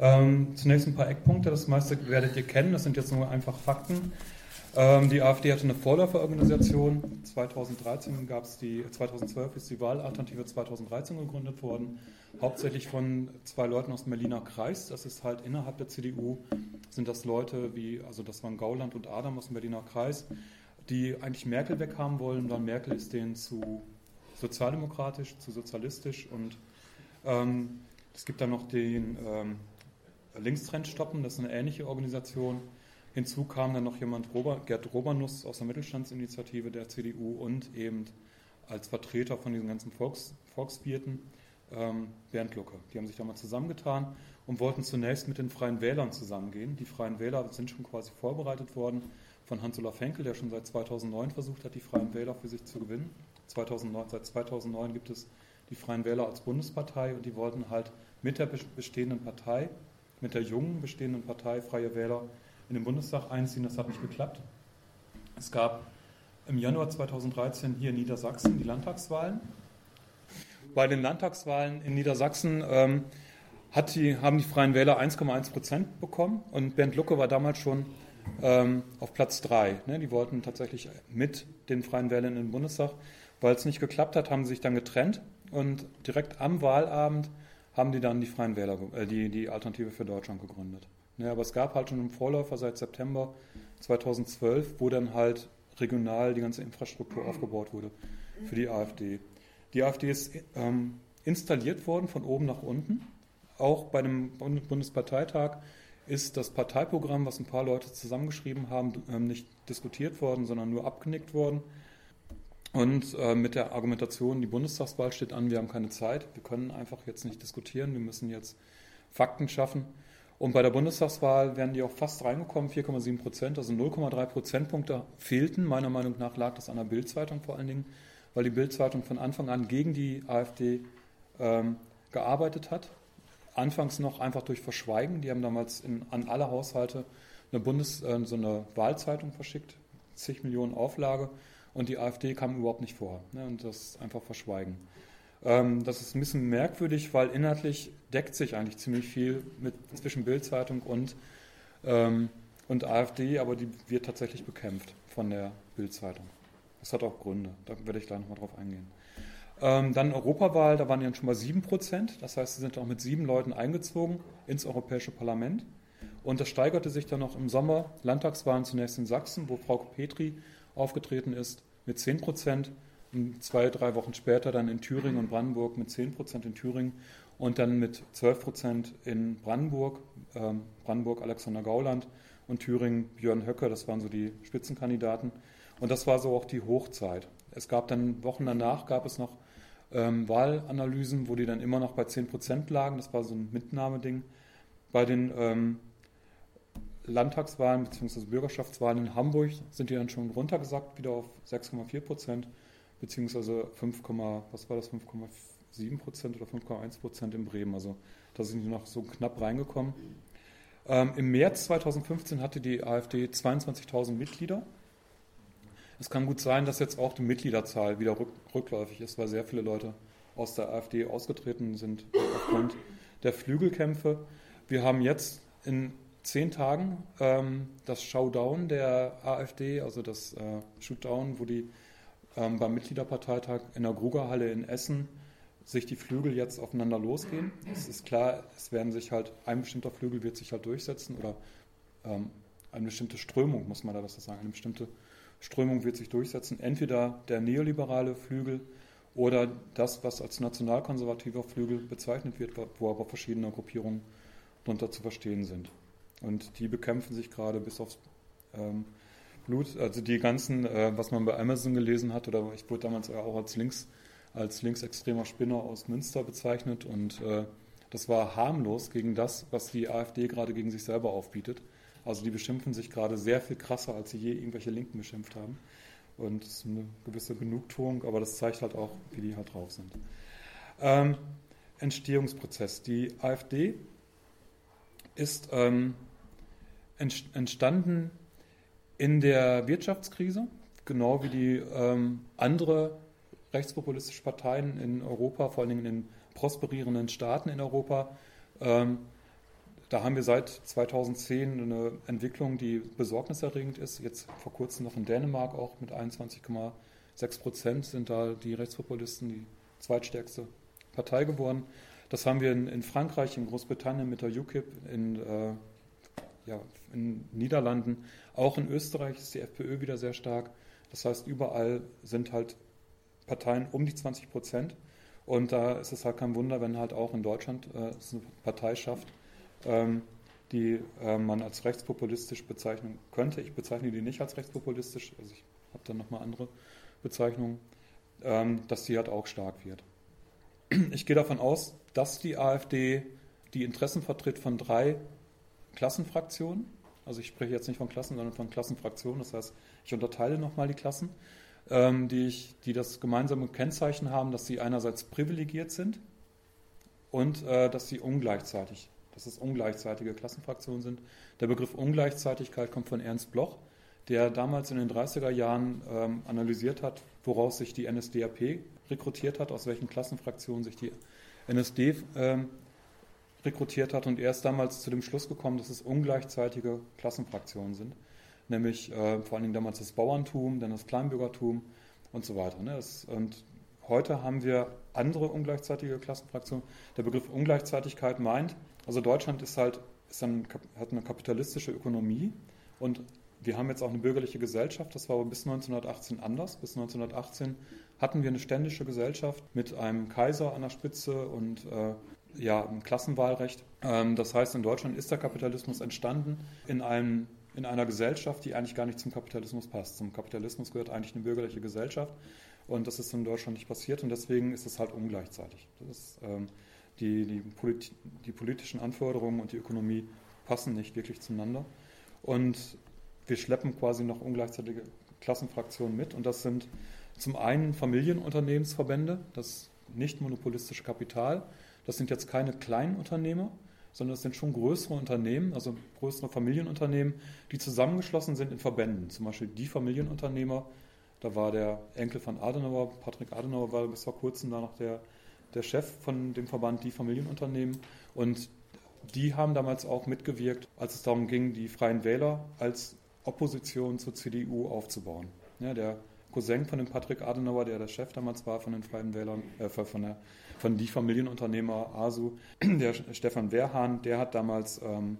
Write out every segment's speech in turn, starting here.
Ähm, zunächst ein paar Eckpunkte, das meiste werdet ihr kennen, das sind jetzt nur einfach Fakten. Ähm, die AfD hatte eine Vorläuferorganisation. 2013 gab es die, 2012 ist die Wahlalternative 2013 gegründet worden, hauptsächlich von zwei Leuten aus dem Berliner Kreis. Das ist halt innerhalb der CDU sind das Leute wie, also das waren Gauland und Adam aus dem Berliner Kreis, die eigentlich Merkel weghaben wollen. Dann Merkel ist denen zu sozialdemokratisch, zu sozialistisch und ähm, es gibt dann noch den ähm, Linkstrend stoppen, das ist eine ähnliche Organisation. Hinzu kam dann noch jemand, Gerd Robernuss aus der Mittelstandsinitiative der CDU und eben als Vertreter von diesen ganzen Volks, Volkswirten ähm, Bernd Lucke. Die haben sich da mal zusammengetan und wollten zunächst mit den Freien Wählern zusammengehen. Die Freien Wähler sind schon quasi vorbereitet worden von Hans-Olaf Henkel, der schon seit 2009 versucht hat, die Freien Wähler für sich zu gewinnen. 2009, seit 2009 gibt es die Freien Wähler als Bundespartei und die wollten halt mit der bestehenden Partei, mit der jungen bestehenden Partei Freie Wähler in den Bundestag einziehen. Das hat nicht geklappt. Es gab im Januar 2013 hier in Niedersachsen die Landtagswahlen. Bei den Landtagswahlen in Niedersachsen ähm, die, haben die Freien Wähler 1,1 Prozent bekommen und Bernd Lucke war damals schon ähm, auf Platz 3. Ne? Die wollten tatsächlich mit den Freien Wählern in den Bundestag. Weil es nicht geklappt hat, haben sie sich dann getrennt und direkt am Wahlabend haben die dann die Freien Wähler, äh, die, die Alternative für Deutschland gegründet. Ja, aber es gab halt schon einen Vorläufer seit September 2012, wo dann halt regional die ganze Infrastruktur aufgebaut wurde für die AfD. Die AfD ist ähm, installiert worden von oben nach unten. Auch bei dem Bundesparteitag ist das Parteiprogramm, was ein paar Leute zusammengeschrieben haben, ähm, nicht diskutiert worden, sondern nur abgenickt worden. Und äh, mit der Argumentation, die Bundestagswahl steht an, wir haben keine Zeit, wir können einfach jetzt nicht diskutieren, wir müssen jetzt Fakten schaffen. Und bei der Bundestagswahl wären die auch fast reingekommen, 4,7 Prozent, also 0,3 Prozentpunkte fehlten. Meiner Meinung nach lag das an der Bildzeitung vor allen Dingen, weil die Bildzeitung von Anfang an gegen die AfD ähm, gearbeitet hat. Anfangs noch einfach durch Verschweigen. Die haben damals in, an alle Haushalte eine Bundes, äh, so eine Wahlzeitung verschickt, zig Millionen Auflage, und die AfD kam überhaupt nicht vor. Ne, und das einfach Verschweigen. Ähm, das ist ein bisschen merkwürdig, weil inhaltlich deckt sich eigentlich ziemlich viel mit, zwischen Bildzeitung und, ähm, und AfD, aber die wird tatsächlich bekämpft von der Bildzeitung. Das hat auch Gründe, da werde ich gleich nochmal drauf eingehen. Ähm, dann Europawahl, da waren dann schon mal 7 Prozent, das heißt, sie sind auch mit sieben Leuten eingezogen ins Europäische Parlament. Und das steigerte sich dann noch im Sommer, Landtagswahlen zunächst in Sachsen, wo Frau Petri aufgetreten ist, mit 10 Prozent zwei, drei Wochen später dann in Thüringen und Brandenburg mit 10 Prozent in Thüringen und dann mit 12 Prozent in Brandenburg, ähm, Brandenburg Alexander Gauland und Thüringen Björn Höcke, das waren so die Spitzenkandidaten. Und das war so auch die Hochzeit. Es gab dann Wochen danach gab es noch ähm, Wahlanalysen, wo die dann immer noch bei 10 Prozent lagen. Das war so ein Mitnahmeding. Bei den ähm, Landtagswahlen bzw. Bürgerschaftswahlen in Hamburg sind die dann schon runtergesackt, wieder auf 6,4 Prozent beziehungsweise 5, was war das, 5,7 Prozent oder 5,1 Prozent in Bremen. Also da sind die noch so knapp reingekommen. Ähm, Im März 2015 hatte die AfD 22.000 Mitglieder. Es kann gut sein, dass jetzt auch die Mitgliederzahl wieder rück, rückläufig ist, weil sehr viele Leute aus der AfD ausgetreten sind aufgrund der Flügelkämpfe. Wir haben jetzt in zehn Tagen ähm, das Showdown der AfD, also das äh, Shootdown, wo die ähm, beim Mitgliederparteitag in der Grugerhalle in Essen sich die Flügel jetzt aufeinander losgehen. Es ist klar, es werden sich halt, ein bestimmter Flügel wird sich halt durchsetzen oder ähm, eine bestimmte Strömung, muss man da das sagen, eine bestimmte Strömung wird sich durchsetzen. Entweder der neoliberale Flügel oder das, was als nationalkonservativer Flügel bezeichnet wird, wo aber verschiedene Gruppierungen darunter zu verstehen sind. Und die bekämpfen sich gerade bis aufs ähm, Blut. Also die ganzen, äh, was man bei Amazon gelesen hat, oder ich wurde damals auch als links, als linksextremer Spinner aus Münster bezeichnet und äh, das war harmlos gegen das, was die AfD gerade gegen sich selber aufbietet. Also die beschimpfen sich gerade sehr viel krasser, als sie je irgendwelche Linken beschimpft haben. Und das ist eine gewisse Genugtuung, aber das zeigt halt auch, wie die halt drauf sind. Ähm, Entstehungsprozess. Die AfD ist ähm, entstanden in der Wirtschaftskrise, genau wie die ähm, andere rechtspopulistische Parteien in Europa, vor allen Dingen in den prosperierenden Staaten in Europa, ähm, da haben wir seit 2010 eine Entwicklung, die besorgniserregend ist. Jetzt vor kurzem noch in Dänemark auch mit 21,6 Prozent sind da die Rechtspopulisten die zweitstärkste Partei geworden. Das haben wir in, in Frankreich, in Großbritannien mit der UKIP, in, äh, ja, in Niederlanden, auch in Österreich ist die FPÖ wieder sehr stark. Das heißt, überall sind halt Parteien um die 20 Prozent. Und da ist es halt kein Wunder, wenn halt auch in Deutschland äh, es eine Partei schafft, ähm, die äh, man als rechtspopulistisch bezeichnen könnte. Ich bezeichne die nicht als rechtspopulistisch, also ich habe dann nochmal andere Bezeichnungen, ähm, dass die halt auch stark wird. Ich gehe davon aus, dass die AfD die Interessen vertritt von drei Klassenfraktionen. Also ich spreche jetzt nicht von Klassen, sondern von Klassenfraktionen. Das heißt, ich unterteile nochmal die Klassen, ähm, die, ich, die das gemeinsame Kennzeichen haben, dass sie einerseits privilegiert sind und äh, dass sie ungleichzeitig, dass es ungleichzeitige Klassenfraktionen sind. Der Begriff Ungleichzeitigkeit kommt von Ernst Bloch, der damals in den 30er Jahren ähm, analysiert hat, woraus sich die NSDAP rekrutiert hat, aus welchen Klassenfraktionen sich die NSD ähm, rekrutiert hat. Und er ist damals zu dem Schluss gekommen, dass es ungleichzeitige Klassenfraktionen sind. Nämlich äh, vor allen Dingen damals das Bauerntum, dann das Kleinbürgertum und so weiter. Ne? Das, und heute haben wir andere ungleichzeitige Klassenfraktionen. Der Begriff Ungleichzeitigkeit meint, also Deutschland ist halt, ist ein, hat eine kapitalistische Ökonomie und wir haben jetzt auch eine bürgerliche Gesellschaft, das war aber bis 1918 anders. Bis 1918 hatten wir eine ständische Gesellschaft mit einem Kaiser an der Spitze und äh, ja, ein Klassenwahlrecht. Ähm, das heißt, in Deutschland ist der Kapitalismus entstanden in, einem, in einer Gesellschaft, die eigentlich gar nicht zum Kapitalismus passt. Zum Kapitalismus gehört eigentlich eine bürgerliche Gesellschaft und das ist in Deutschland nicht passiert und deswegen ist es halt ungleichzeitig. Ist, ähm, die, die, polit die politischen Anforderungen und die Ökonomie passen nicht wirklich zueinander. Und wir schleppen quasi noch ungleichzeitige Klassenfraktionen mit. Und das sind zum einen Familienunternehmensverbände, das nicht monopolistische Kapital. Das sind jetzt keine kleinen Unternehmer, sondern das sind schon größere Unternehmen, also größere Familienunternehmen, die zusammengeschlossen sind in Verbänden. Zum Beispiel die Familienunternehmer, da war der Enkel von Adenauer, Patrick Adenauer war bis vor kurzem da noch der, der Chef von dem Verband Die Familienunternehmen. Und die haben damals auch mitgewirkt, als es darum ging, die Freien Wähler als Opposition zur CDU aufzubauen. Ja, der Cousin von dem Patrick Adenauer, der der Chef damals war von den Freien Wählern, äh, von, der, von die Familienunternehmer ASU, der Stefan Wehrhahn, der hat damals, ähm,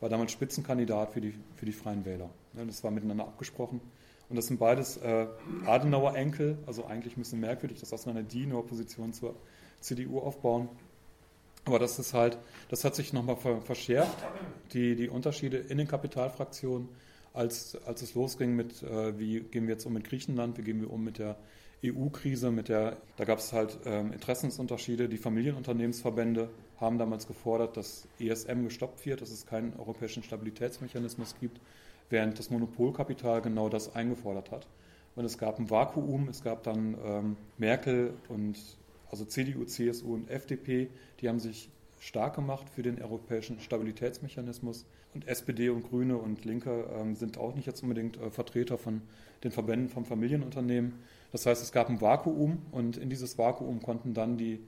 war damals Spitzenkandidat für die, für die Freien Wähler. Ja, das war miteinander abgesprochen. Und das sind beides äh, Adenauer-Enkel, also eigentlich ein bisschen merkwürdig, dass auseinander die eine Opposition zur CDU aufbauen. Aber das ist halt, das hat sich nochmal verschärft, die, die Unterschiede in den Kapitalfraktionen als, als es losging mit, äh, wie gehen wir jetzt um mit Griechenland, wie gehen wir um mit der EU-Krise, mit der, da gab es halt ähm, Interessensunterschiede. Die Familienunternehmensverbände haben damals gefordert, dass ESM gestoppt wird, dass es keinen europäischen Stabilitätsmechanismus gibt, während das Monopolkapital genau das eingefordert hat. Und es gab ein Vakuum, es gab dann ähm, Merkel und also CDU, CSU und FDP, die haben sich stark gemacht für den europäischen Stabilitätsmechanismus. Und SPD und Grüne und Linke ähm, sind auch nicht jetzt unbedingt äh, Vertreter von den Verbänden von Familienunternehmen. Das heißt, es gab ein Vakuum und in dieses Vakuum konnten dann die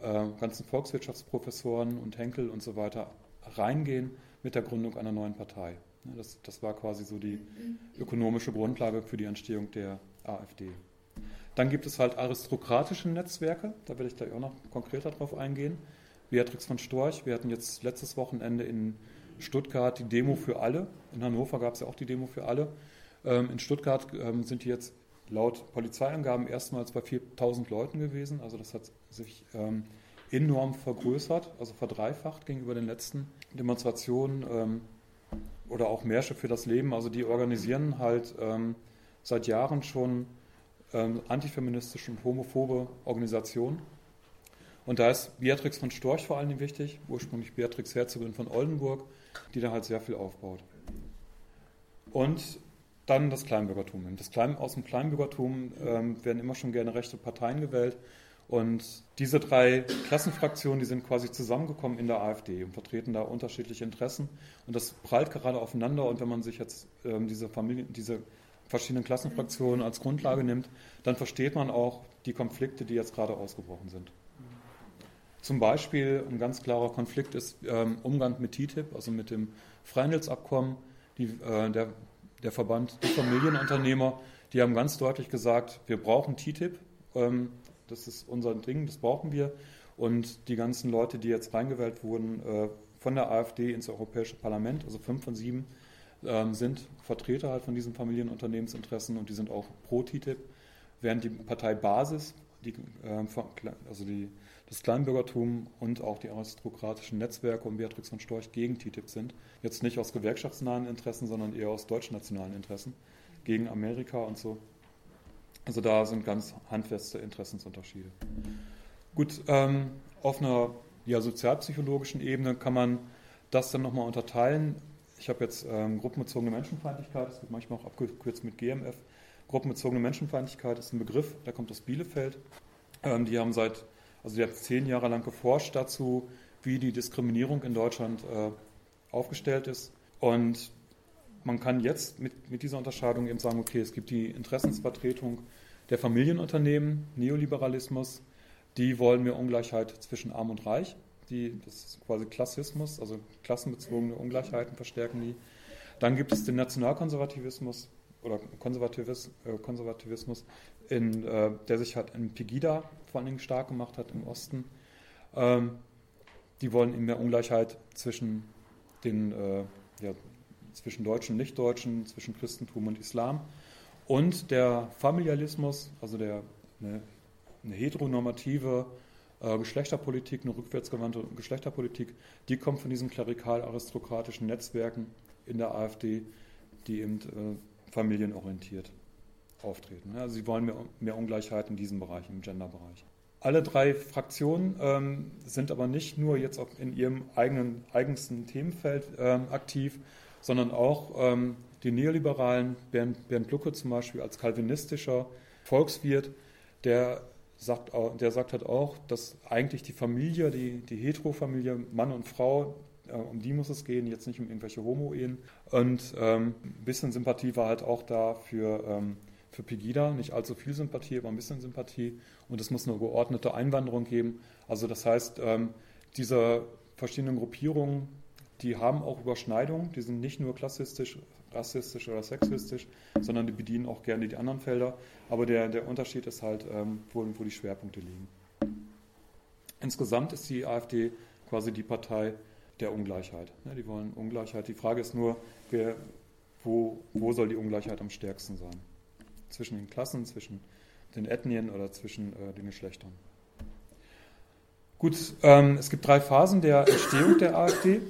äh, ganzen Volkswirtschaftsprofessoren und Henkel und so weiter reingehen mit der Gründung einer neuen Partei. Das, das war quasi so die ökonomische Grundlage für die Entstehung der AfD. Dann gibt es halt aristokratische Netzwerke, da werde ich gleich auch noch konkreter drauf eingehen. Beatrix von Storch, wir hatten jetzt letztes Wochenende in Stuttgart die Demo für alle. In Hannover gab es ja auch die Demo für alle. Ähm, in Stuttgart ähm, sind die jetzt laut Polizeiangaben erstmals bei 4000 Leuten gewesen. Also das hat sich ähm, enorm vergrößert, also verdreifacht gegenüber den letzten Demonstrationen oder auch Märsche für das Leben. Also die organisieren halt seit Jahren schon antifeministische und homophobe Organisationen und da ist Beatrix von Storch vor allem wichtig, ursprünglich Beatrix Herzogin von Oldenburg, die da halt sehr viel aufbaut. Und dann das Kleinbürgertum. Das Klein, aus dem Kleinbürgertum ähm, werden immer schon gerne rechte Parteien gewählt. Und diese drei Klassenfraktionen, die sind quasi zusammengekommen in der AfD und vertreten da unterschiedliche Interessen. Und das prallt gerade aufeinander. Und wenn man sich jetzt ähm, diese, Familie, diese verschiedenen Klassenfraktionen als Grundlage nimmt, dann versteht man auch die Konflikte, die jetzt gerade ausgebrochen sind. Zum Beispiel ein ganz klarer Konflikt ist ähm, Umgang mit TTIP, also mit dem Freihandelsabkommen. Die, äh, der, der Verband Die Familienunternehmer, die haben ganz deutlich gesagt, wir brauchen TTIP. Ähm, das ist unser Ding, das brauchen wir. Und die ganzen Leute, die jetzt reingewählt wurden äh, von der AfD ins Europäische Parlament, also fünf von sieben, ähm, sind Vertreter halt von diesen Familienunternehmensinteressen und die sind auch pro TTIP, während die Partei Basis, die, äh, also die, das Kleinbürgertum und auch die aristokratischen Netzwerke und Beatrix von Storch gegen TTIP sind. Jetzt nicht aus gewerkschaftsnahen Interessen, sondern eher aus deutschnationalen Interessen gegen Amerika und so. Also da sind ganz handfeste Interessensunterschiede. Gut, ähm, auf einer ja, sozialpsychologischen Ebene kann man das dann nochmal unterteilen. Ich habe jetzt ähm, gruppenbezogene Menschenfeindlichkeit, das wird manchmal auch abgekürzt mit GMF. Gruppenbezogene Menschenfeindlichkeit ist ein Begriff, der kommt aus Bielefeld. Ähm, die haben seit, also die haben zehn Jahre lang geforscht dazu, wie die Diskriminierung in Deutschland äh, aufgestellt ist. Und man kann jetzt mit, mit dieser Unterscheidung eben sagen, okay, es gibt die Interessensvertretung der Familienunternehmen, Neoliberalismus, die wollen mehr Ungleichheit zwischen Arm und Reich. Die, das ist quasi Klassismus, also klassenbezogene Ungleichheiten verstärken die. Dann gibt es den Nationalkonservativismus oder Konservativis, äh, Konservativismus, in, äh, der sich halt in Pegida vor allen Dingen stark gemacht hat im Osten. Ähm, die wollen eben mehr Ungleichheit zwischen den äh, ja, zwischen Deutschen und Nichtdeutschen, zwischen Christentum und Islam. Und der Familialismus, also der, eine, eine heteronormative äh, Geschlechterpolitik, eine rückwärtsgewandte Geschlechterpolitik, die kommt von diesen klerikal-aristokratischen Netzwerken in der AfD, die eben äh, familienorientiert auftreten. Also sie wollen mehr, mehr Ungleichheit in diesem Bereich, im Genderbereich. Alle drei Fraktionen ähm, sind aber nicht nur jetzt in ihrem eigenen eigensten Themenfeld ähm, aktiv, sondern auch ähm, die Neoliberalen, Bernd, Bernd Lucke zum Beispiel als kalvinistischer Volkswirt, der sagt, der sagt halt auch, dass eigentlich die Familie, die, die Heterofamilie, Mann und Frau, äh, um die muss es gehen, jetzt nicht um irgendwelche Homo-Ehen. Und ähm, ein bisschen Sympathie war halt auch da für, ähm, für Pegida, nicht allzu viel Sympathie, aber ein bisschen Sympathie. Und es muss eine geordnete Einwanderung geben. Also das heißt, ähm, diese verschiedenen Gruppierungen die haben auch Überschneidungen, die sind nicht nur klassistisch, rassistisch oder sexistisch, sondern die bedienen auch gerne die anderen Felder. Aber der, der Unterschied ist halt, ähm, wo, wo die Schwerpunkte liegen. Insgesamt ist die AfD quasi die Partei der Ungleichheit. Die wollen Ungleichheit. Die Frage ist nur, wer, wo, wo soll die Ungleichheit am stärksten sein? Zwischen den Klassen, zwischen den Ethnien oder zwischen äh, den Geschlechtern. Gut, ähm, es gibt drei Phasen der Entstehung der AfD.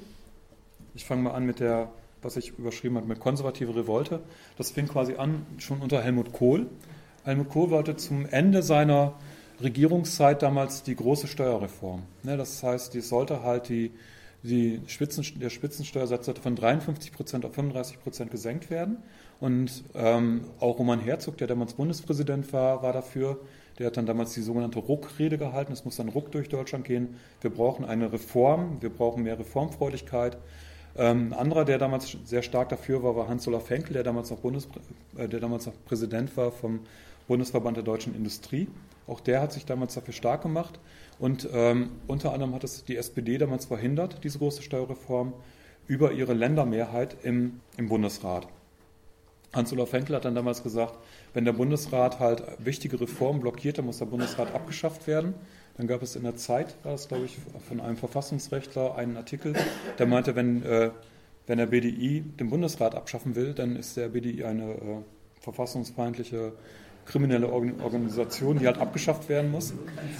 Ich fange mal an mit der, was ich überschrieben habe, mit konservative Revolte. Das fing quasi an schon unter Helmut Kohl. Helmut Kohl wollte zum Ende seiner Regierungszeit damals die große Steuerreform. Ne, das heißt, die sollte halt die, die Spitzen, der Spitzensteuersatz von 53 Prozent auf 35 Prozent gesenkt werden. Und ähm, auch Roman Herzog, der damals Bundespräsident war, war dafür. Der hat dann damals die sogenannte Ruck-Rede gehalten. Es muss dann Ruck durch Deutschland gehen. Wir brauchen eine Reform, wir brauchen mehr Reformfreudigkeit. Ähm, ein anderer, der damals sehr stark dafür war, war Hans-Olaf Henkel, der damals, noch Bundes, äh, der damals noch Präsident war vom Bundesverband der deutschen Industrie. Auch der hat sich damals dafür stark gemacht. Und ähm, unter anderem hat es die SPD damals verhindert, diese große Steuerreform, über ihre Ländermehrheit im, im Bundesrat. Hans-Olaf Henkel hat dann damals gesagt, wenn der Bundesrat halt wichtige Reformen blockiert, dann muss der Bundesrat abgeschafft werden. Dann gab es in der Zeit, war das glaube ich, von einem Verfassungsrechtler einen Artikel, der meinte, wenn, äh, wenn der BDI den Bundesrat abschaffen will, dann ist der BDI eine äh, verfassungsfeindliche kriminelle Organisation, die halt abgeschafft werden muss.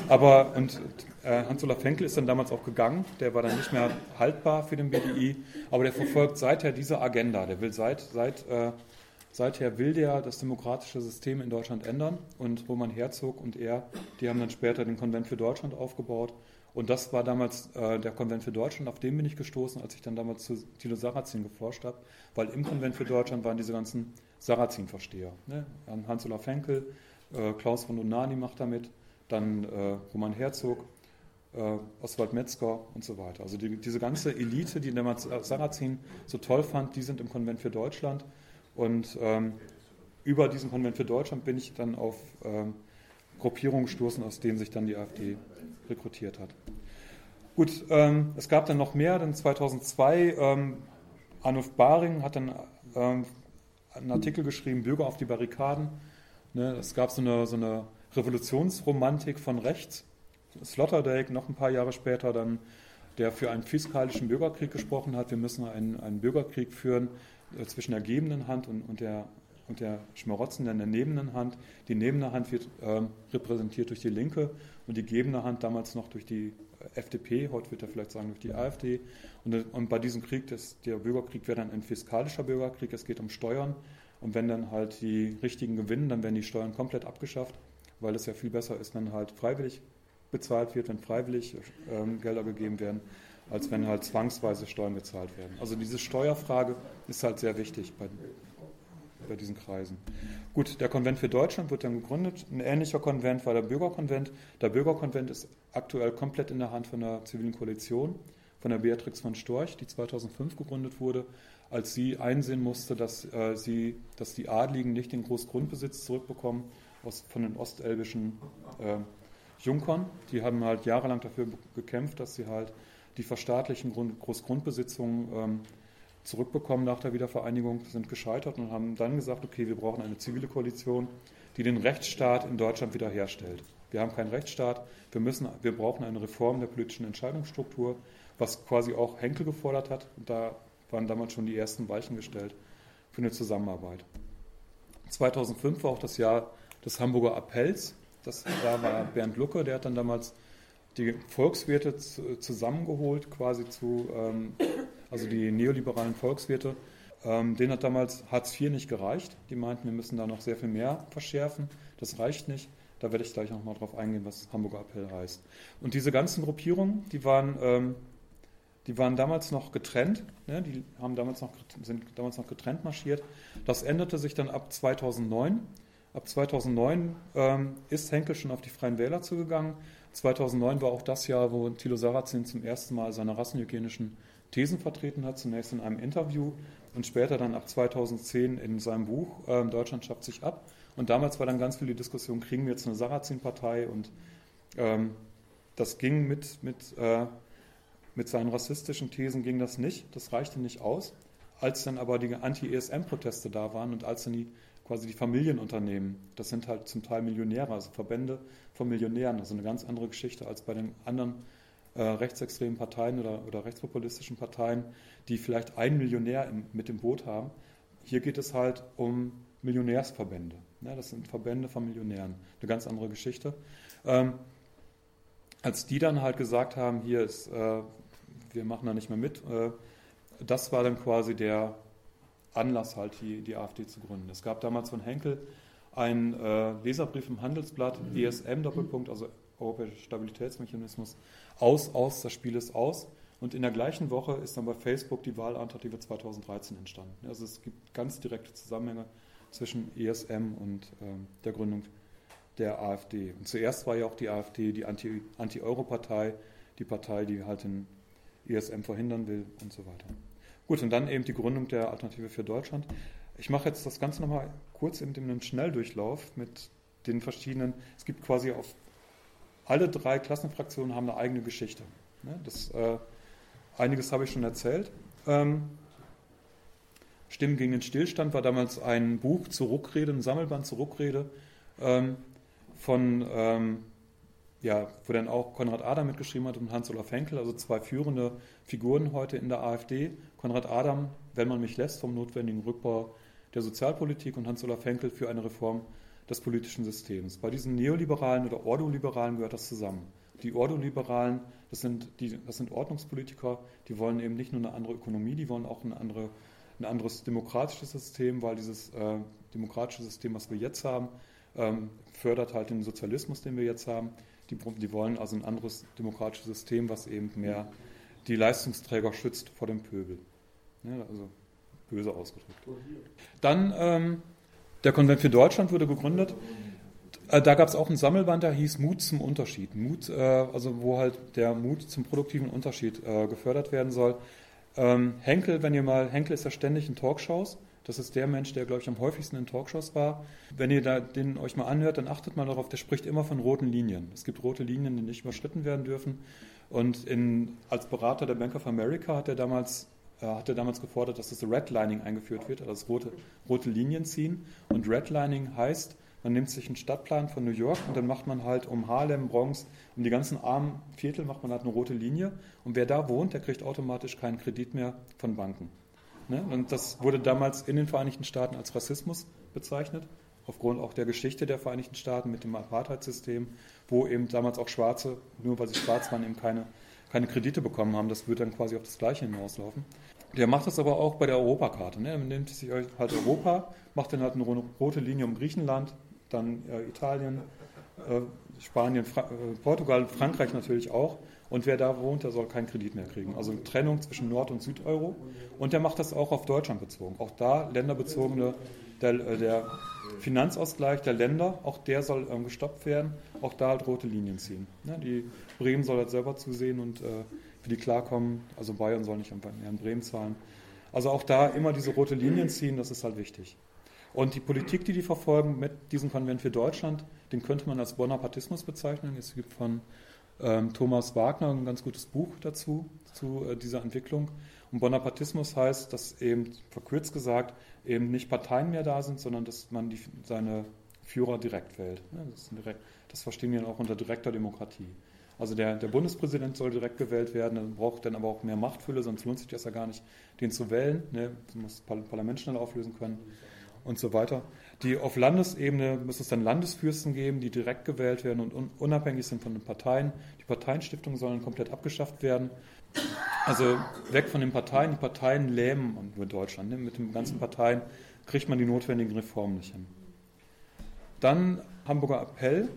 Aber und äh, Hans-Olaf Henkel ist dann damals auch gegangen, der war dann nicht mehr haltbar für den BDI, aber der verfolgt seither diese Agenda. Der will seit, seit äh, Seither will der das demokratische System in Deutschland ändern und Roman Herzog und er, die haben dann später den Konvent für Deutschland aufgebaut. Und das war damals äh, der Konvent für Deutschland, auf den bin ich gestoßen, als ich dann damals zu Thilo Sarrazin geforscht habe, weil im Konvent für Deutschland waren diese ganzen Sarrazin-Versteher. Ne? Hans-Olaf Henkel, äh, Klaus von Unani macht damit, dann äh, Roman Herzog, äh, Oswald Metzger und so weiter. Also die, diese ganze Elite, die damals Sarrazin so toll fand, die sind im Konvent für Deutschland. Und ähm, über diesen Konvent für Deutschland bin ich dann auf ähm, Gruppierungen gestoßen, aus denen sich dann die AfD rekrutiert hat. Gut, ähm, es gab dann noch mehr, dann 2002, ähm, Arnulf Baring hat dann ähm, einen Artikel geschrieben, Bürger auf die Barrikaden. Ne, es gab so eine, so eine Revolutionsromantik von rechts. Sloterdijk noch ein paar Jahre später dann, der für einen fiskalischen Bürgerkrieg gesprochen hat. Wir müssen einen, einen Bürgerkrieg führen äh, zwischen der gebenden Hand und, und der und der Schmarotzen in der nehmenden Hand. Die nehmende Hand wird äh, repräsentiert durch die Linke und die gebende Hand damals noch durch die FDP, heute wird er vielleicht sagen durch die AfD. Und, und bei diesem Krieg, das, der Bürgerkrieg wäre dann ein fiskalischer Bürgerkrieg, es geht um Steuern. Und wenn dann halt die Richtigen gewinnen, dann werden die Steuern komplett abgeschafft, weil es ja viel besser ist, wenn halt freiwillig bezahlt wird, wenn freiwillig ähm, Gelder gegeben werden, als wenn halt zwangsweise Steuern bezahlt werden. Also diese Steuerfrage ist halt sehr wichtig bei, bei diesen Kreisen. Gut, der Konvent für Deutschland wird dann gegründet. Ein ähnlicher Konvent war der Bürgerkonvent. Der Bürgerkonvent ist aktuell komplett in der Hand von der zivilen Koalition, von der Beatrix von Storch, die 2005 gegründet wurde, als sie einsehen musste, dass, äh, sie, dass die Adligen nicht den Großgrundbesitz zurückbekommen aus, von den ostelbischen äh, Junkern. Die haben halt jahrelang dafür gekämpft, dass sie halt die verstaatlichen Grund, Großgrundbesitzungen ähm, zurückbekommen nach der Wiedervereinigung, sind gescheitert und haben dann gesagt, okay, wir brauchen eine zivile Koalition, die den Rechtsstaat in Deutschland wiederherstellt. Wir haben keinen Rechtsstaat, wir, müssen, wir brauchen eine Reform der politischen Entscheidungsstruktur, was quasi auch Henkel gefordert hat. Und da waren damals schon die ersten Weichen gestellt für eine Zusammenarbeit. 2005 war auch das Jahr des Hamburger Appells. Das, da war Bernd Lucke, der hat dann damals die Volkswirte zusammengeholt, quasi zu ähm, also die neoliberalen Volkswirte. Ähm, denen hat damals Hartz IV nicht gereicht. Die meinten, wir müssen da noch sehr viel mehr verschärfen. Das reicht nicht. Da werde ich gleich noch mal drauf eingehen, was Hamburger Appell heißt. Und diese ganzen Gruppierungen, die waren, ähm, die waren damals noch getrennt. Ne? Die haben damals noch, sind damals noch getrennt marschiert. Das änderte sich dann ab 2009. Ab 2009 ähm, ist Henkel schon auf die Freien Wähler zugegangen. 2009 war auch das Jahr, wo Thilo Sarrazin zum ersten Mal seine rassenhygienischen Thesen vertreten hat, zunächst in einem Interview und später dann ab 2010 in seinem Buch äh, Deutschland schafft sich ab. Und damals war dann ganz viel die Diskussion, kriegen wir jetzt eine Sarrazin-Partei und ähm, das ging mit, mit, äh, mit seinen rassistischen Thesen ging das nicht, das reichte nicht aus. Als dann aber die Anti-ESM-Proteste da waren und als dann die quasi die Familienunternehmen, das sind halt zum Teil Millionäre, also Verbände von Millionären, also eine ganz andere Geschichte als bei den anderen äh, rechtsextremen Parteien oder, oder rechtspopulistischen Parteien, die vielleicht einen Millionär im, mit dem Boot haben. Hier geht es halt um Millionärsverbände. Ja, das sind Verbände von Millionären. Eine ganz andere Geschichte. Ähm, als die dann halt gesagt haben, hier ist, äh, wir machen da nicht mehr mit, äh, das war dann quasi der Anlass, halt die, die AfD zu gründen. Es gab damals von Henkel einen äh, Leserbrief im Handelsblatt, ESM Doppelpunkt, also Stabilitätsmechanismus, aus, aus, das Spiel ist aus. Und in der gleichen Woche ist dann bei Facebook die Wahlalternative 2013 entstanden. Also es gibt ganz direkte Zusammenhänge zwischen ESM und ähm, der Gründung der AfD. Und zuerst war ja auch die AfD die Anti-Euro-Partei, die Partei, die halt den ESM verhindern will und so weiter. Gut, und dann eben die Gründung der Alternative für Deutschland. Ich mache jetzt das Ganze nochmal kurz in einem Schnelldurchlauf mit den verschiedenen, es gibt quasi auf alle drei Klassenfraktionen haben eine eigene Geschichte. Ne? Das, äh, einiges habe ich schon erzählt. Ähm, Stimmen gegen den Stillstand war damals ein Buch zur Ruckrede, ein Sammelband zur Ruckrede ähm, von, ähm, ja, wo dann auch Konrad Adam mitgeschrieben hat und Hans-Olaf Henkel, also zwei führende Figuren heute in der AfD. Konrad Adam, wenn man mich lässt, vom notwendigen Rückbau der Sozialpolitik und Hans-Olaf Henkel für eine Reform des politischen Systems. Bei diesen Neoliberalen oder Ordoliberalen gehört das zusammen. Die Ordoliberalen, das sind, die, das sind Ordnungspolitiker, die wollen eben nicht nur eine andere Ökonomie, die wollen auch eine andere, ein anderes demokratisches System, weil dieses äh, demokratische System, was wir jetzt haben, ähm, fördert halt den Sozialismus, den wir jetzt haben. Die, die wollen also ein anderes demokratisches System, was eben mehr die Leistungsträger schützt vor dem Pöbel. Ja, also böse ausgedrückt. Dann ähm, der Konvent für Deutschland wurde gegründet. Äh, da gab es auch ein Sammelband, der hieß Mut zum Unterschied. Mut, äh, also wo halt der Mut zum produktiven Unterschied äh, gefördert werden soll. Ähm, Henkel, wenn ihr mal, Henkel ist ja ständig in Talkshows. Das ist der Mensch, der, glaube ich, am häufigsten in Talkshows war. Wenn ihr da, den euch mal anhört, dann achtet mal darauf, der spricht immer von roten Linien. Es gibt rote Linien, die nicht überschritten werden dürfen. Und in, als Berater der Bank of America hat er damals äh, hat er damals gefordert, dass das Redlining eingeführt wird, also das rote, rote Linien ziehen. Und Redlining heißt, man nimmt sich einen Stadtplan von New York und dann macht man halt um Harlem, Bronx, um die ganzen armen Viertel macht man halt eine rote Linie. Und wer da wohnt, der kriegt automatisch keinen Kredit mehr von Banken. Ne? Und das wurde damals in den Vereinigten Staaten als Rassismus bezeichnet, aufgrund auch der Geschichte der Vereinigten Staaten mit dem Apartheid-System, wo eben damals auch Schwarze, nur weil sie schwarz waren, eben keine, keine Kredite bekommen haben. Das würde dann quasi auf das Gleiche hinauslaufen. Der macht das aber auch bei der Europakarte. Ne? Er nimmt sich halt Europa, macht dann halt eine rote Linie um Griechenland, dann äh, Italien, äh, Spanien, Fra äh, Portugal, Frankreich natürlich auch. Und wer da wohnt, der soll keinen Kredit mehr kriegen. Also Trennung zwischen Nord- und Südeuro. Und der macht das auch auf Deutschland bezogen. Auch da länderbezogene, der, äh, der Finanzausgleich der Länder, auch der soll ähm, gestoppt werden. Auch da halt rote Linien ziehen. Ne? Die Bremen soll halt selber zusehen und äh, wie die klarkommen. Also Bayern soll nicht mehr in Bremen zahlen. Also auch da immer diese rote Linien ziehen, das ist halt wichtig. Und die Politik, die die verfolgen mit diesem Konvent für Deutschland, den könnte man als Bonapartismus bezeichnen. Es gibt von ähm, Thomas Wagner ein ganz gutes Buch dazu, zu äh, dieser Entwicklung. Und Bonapartismus heißt, dass eben, verkürzt gesagt, eben nicht Parteien mehr da sind, sondern dass man die, seine Führer direkt wählt. Das, direkt, das, verstehen wir dann auch unter direkter Demokratie. Also der, der, Bundespräsident soll direkt gewählt werden, dann braucht dann aber auch mehr Machtfülle, sonst lohnt sich das ja gar nicht, den zu wählen. Ne? Man muss das Parlament schnell auflösen können und so weiter. Die auf Landesebene muss es dann Landesfürsten geben, die direkt gewählt werden und unabhängig sind von den Parteien. Die Parteienstiftungen sollen komplett abgeschafft werden. Also weg von den Parteien. Die Parteien lähmen nur Deutschland. Ne? Mit den ganzen Parteien kriegt man die notwendigen Reformen nicht hin. Dann Hamburger Appell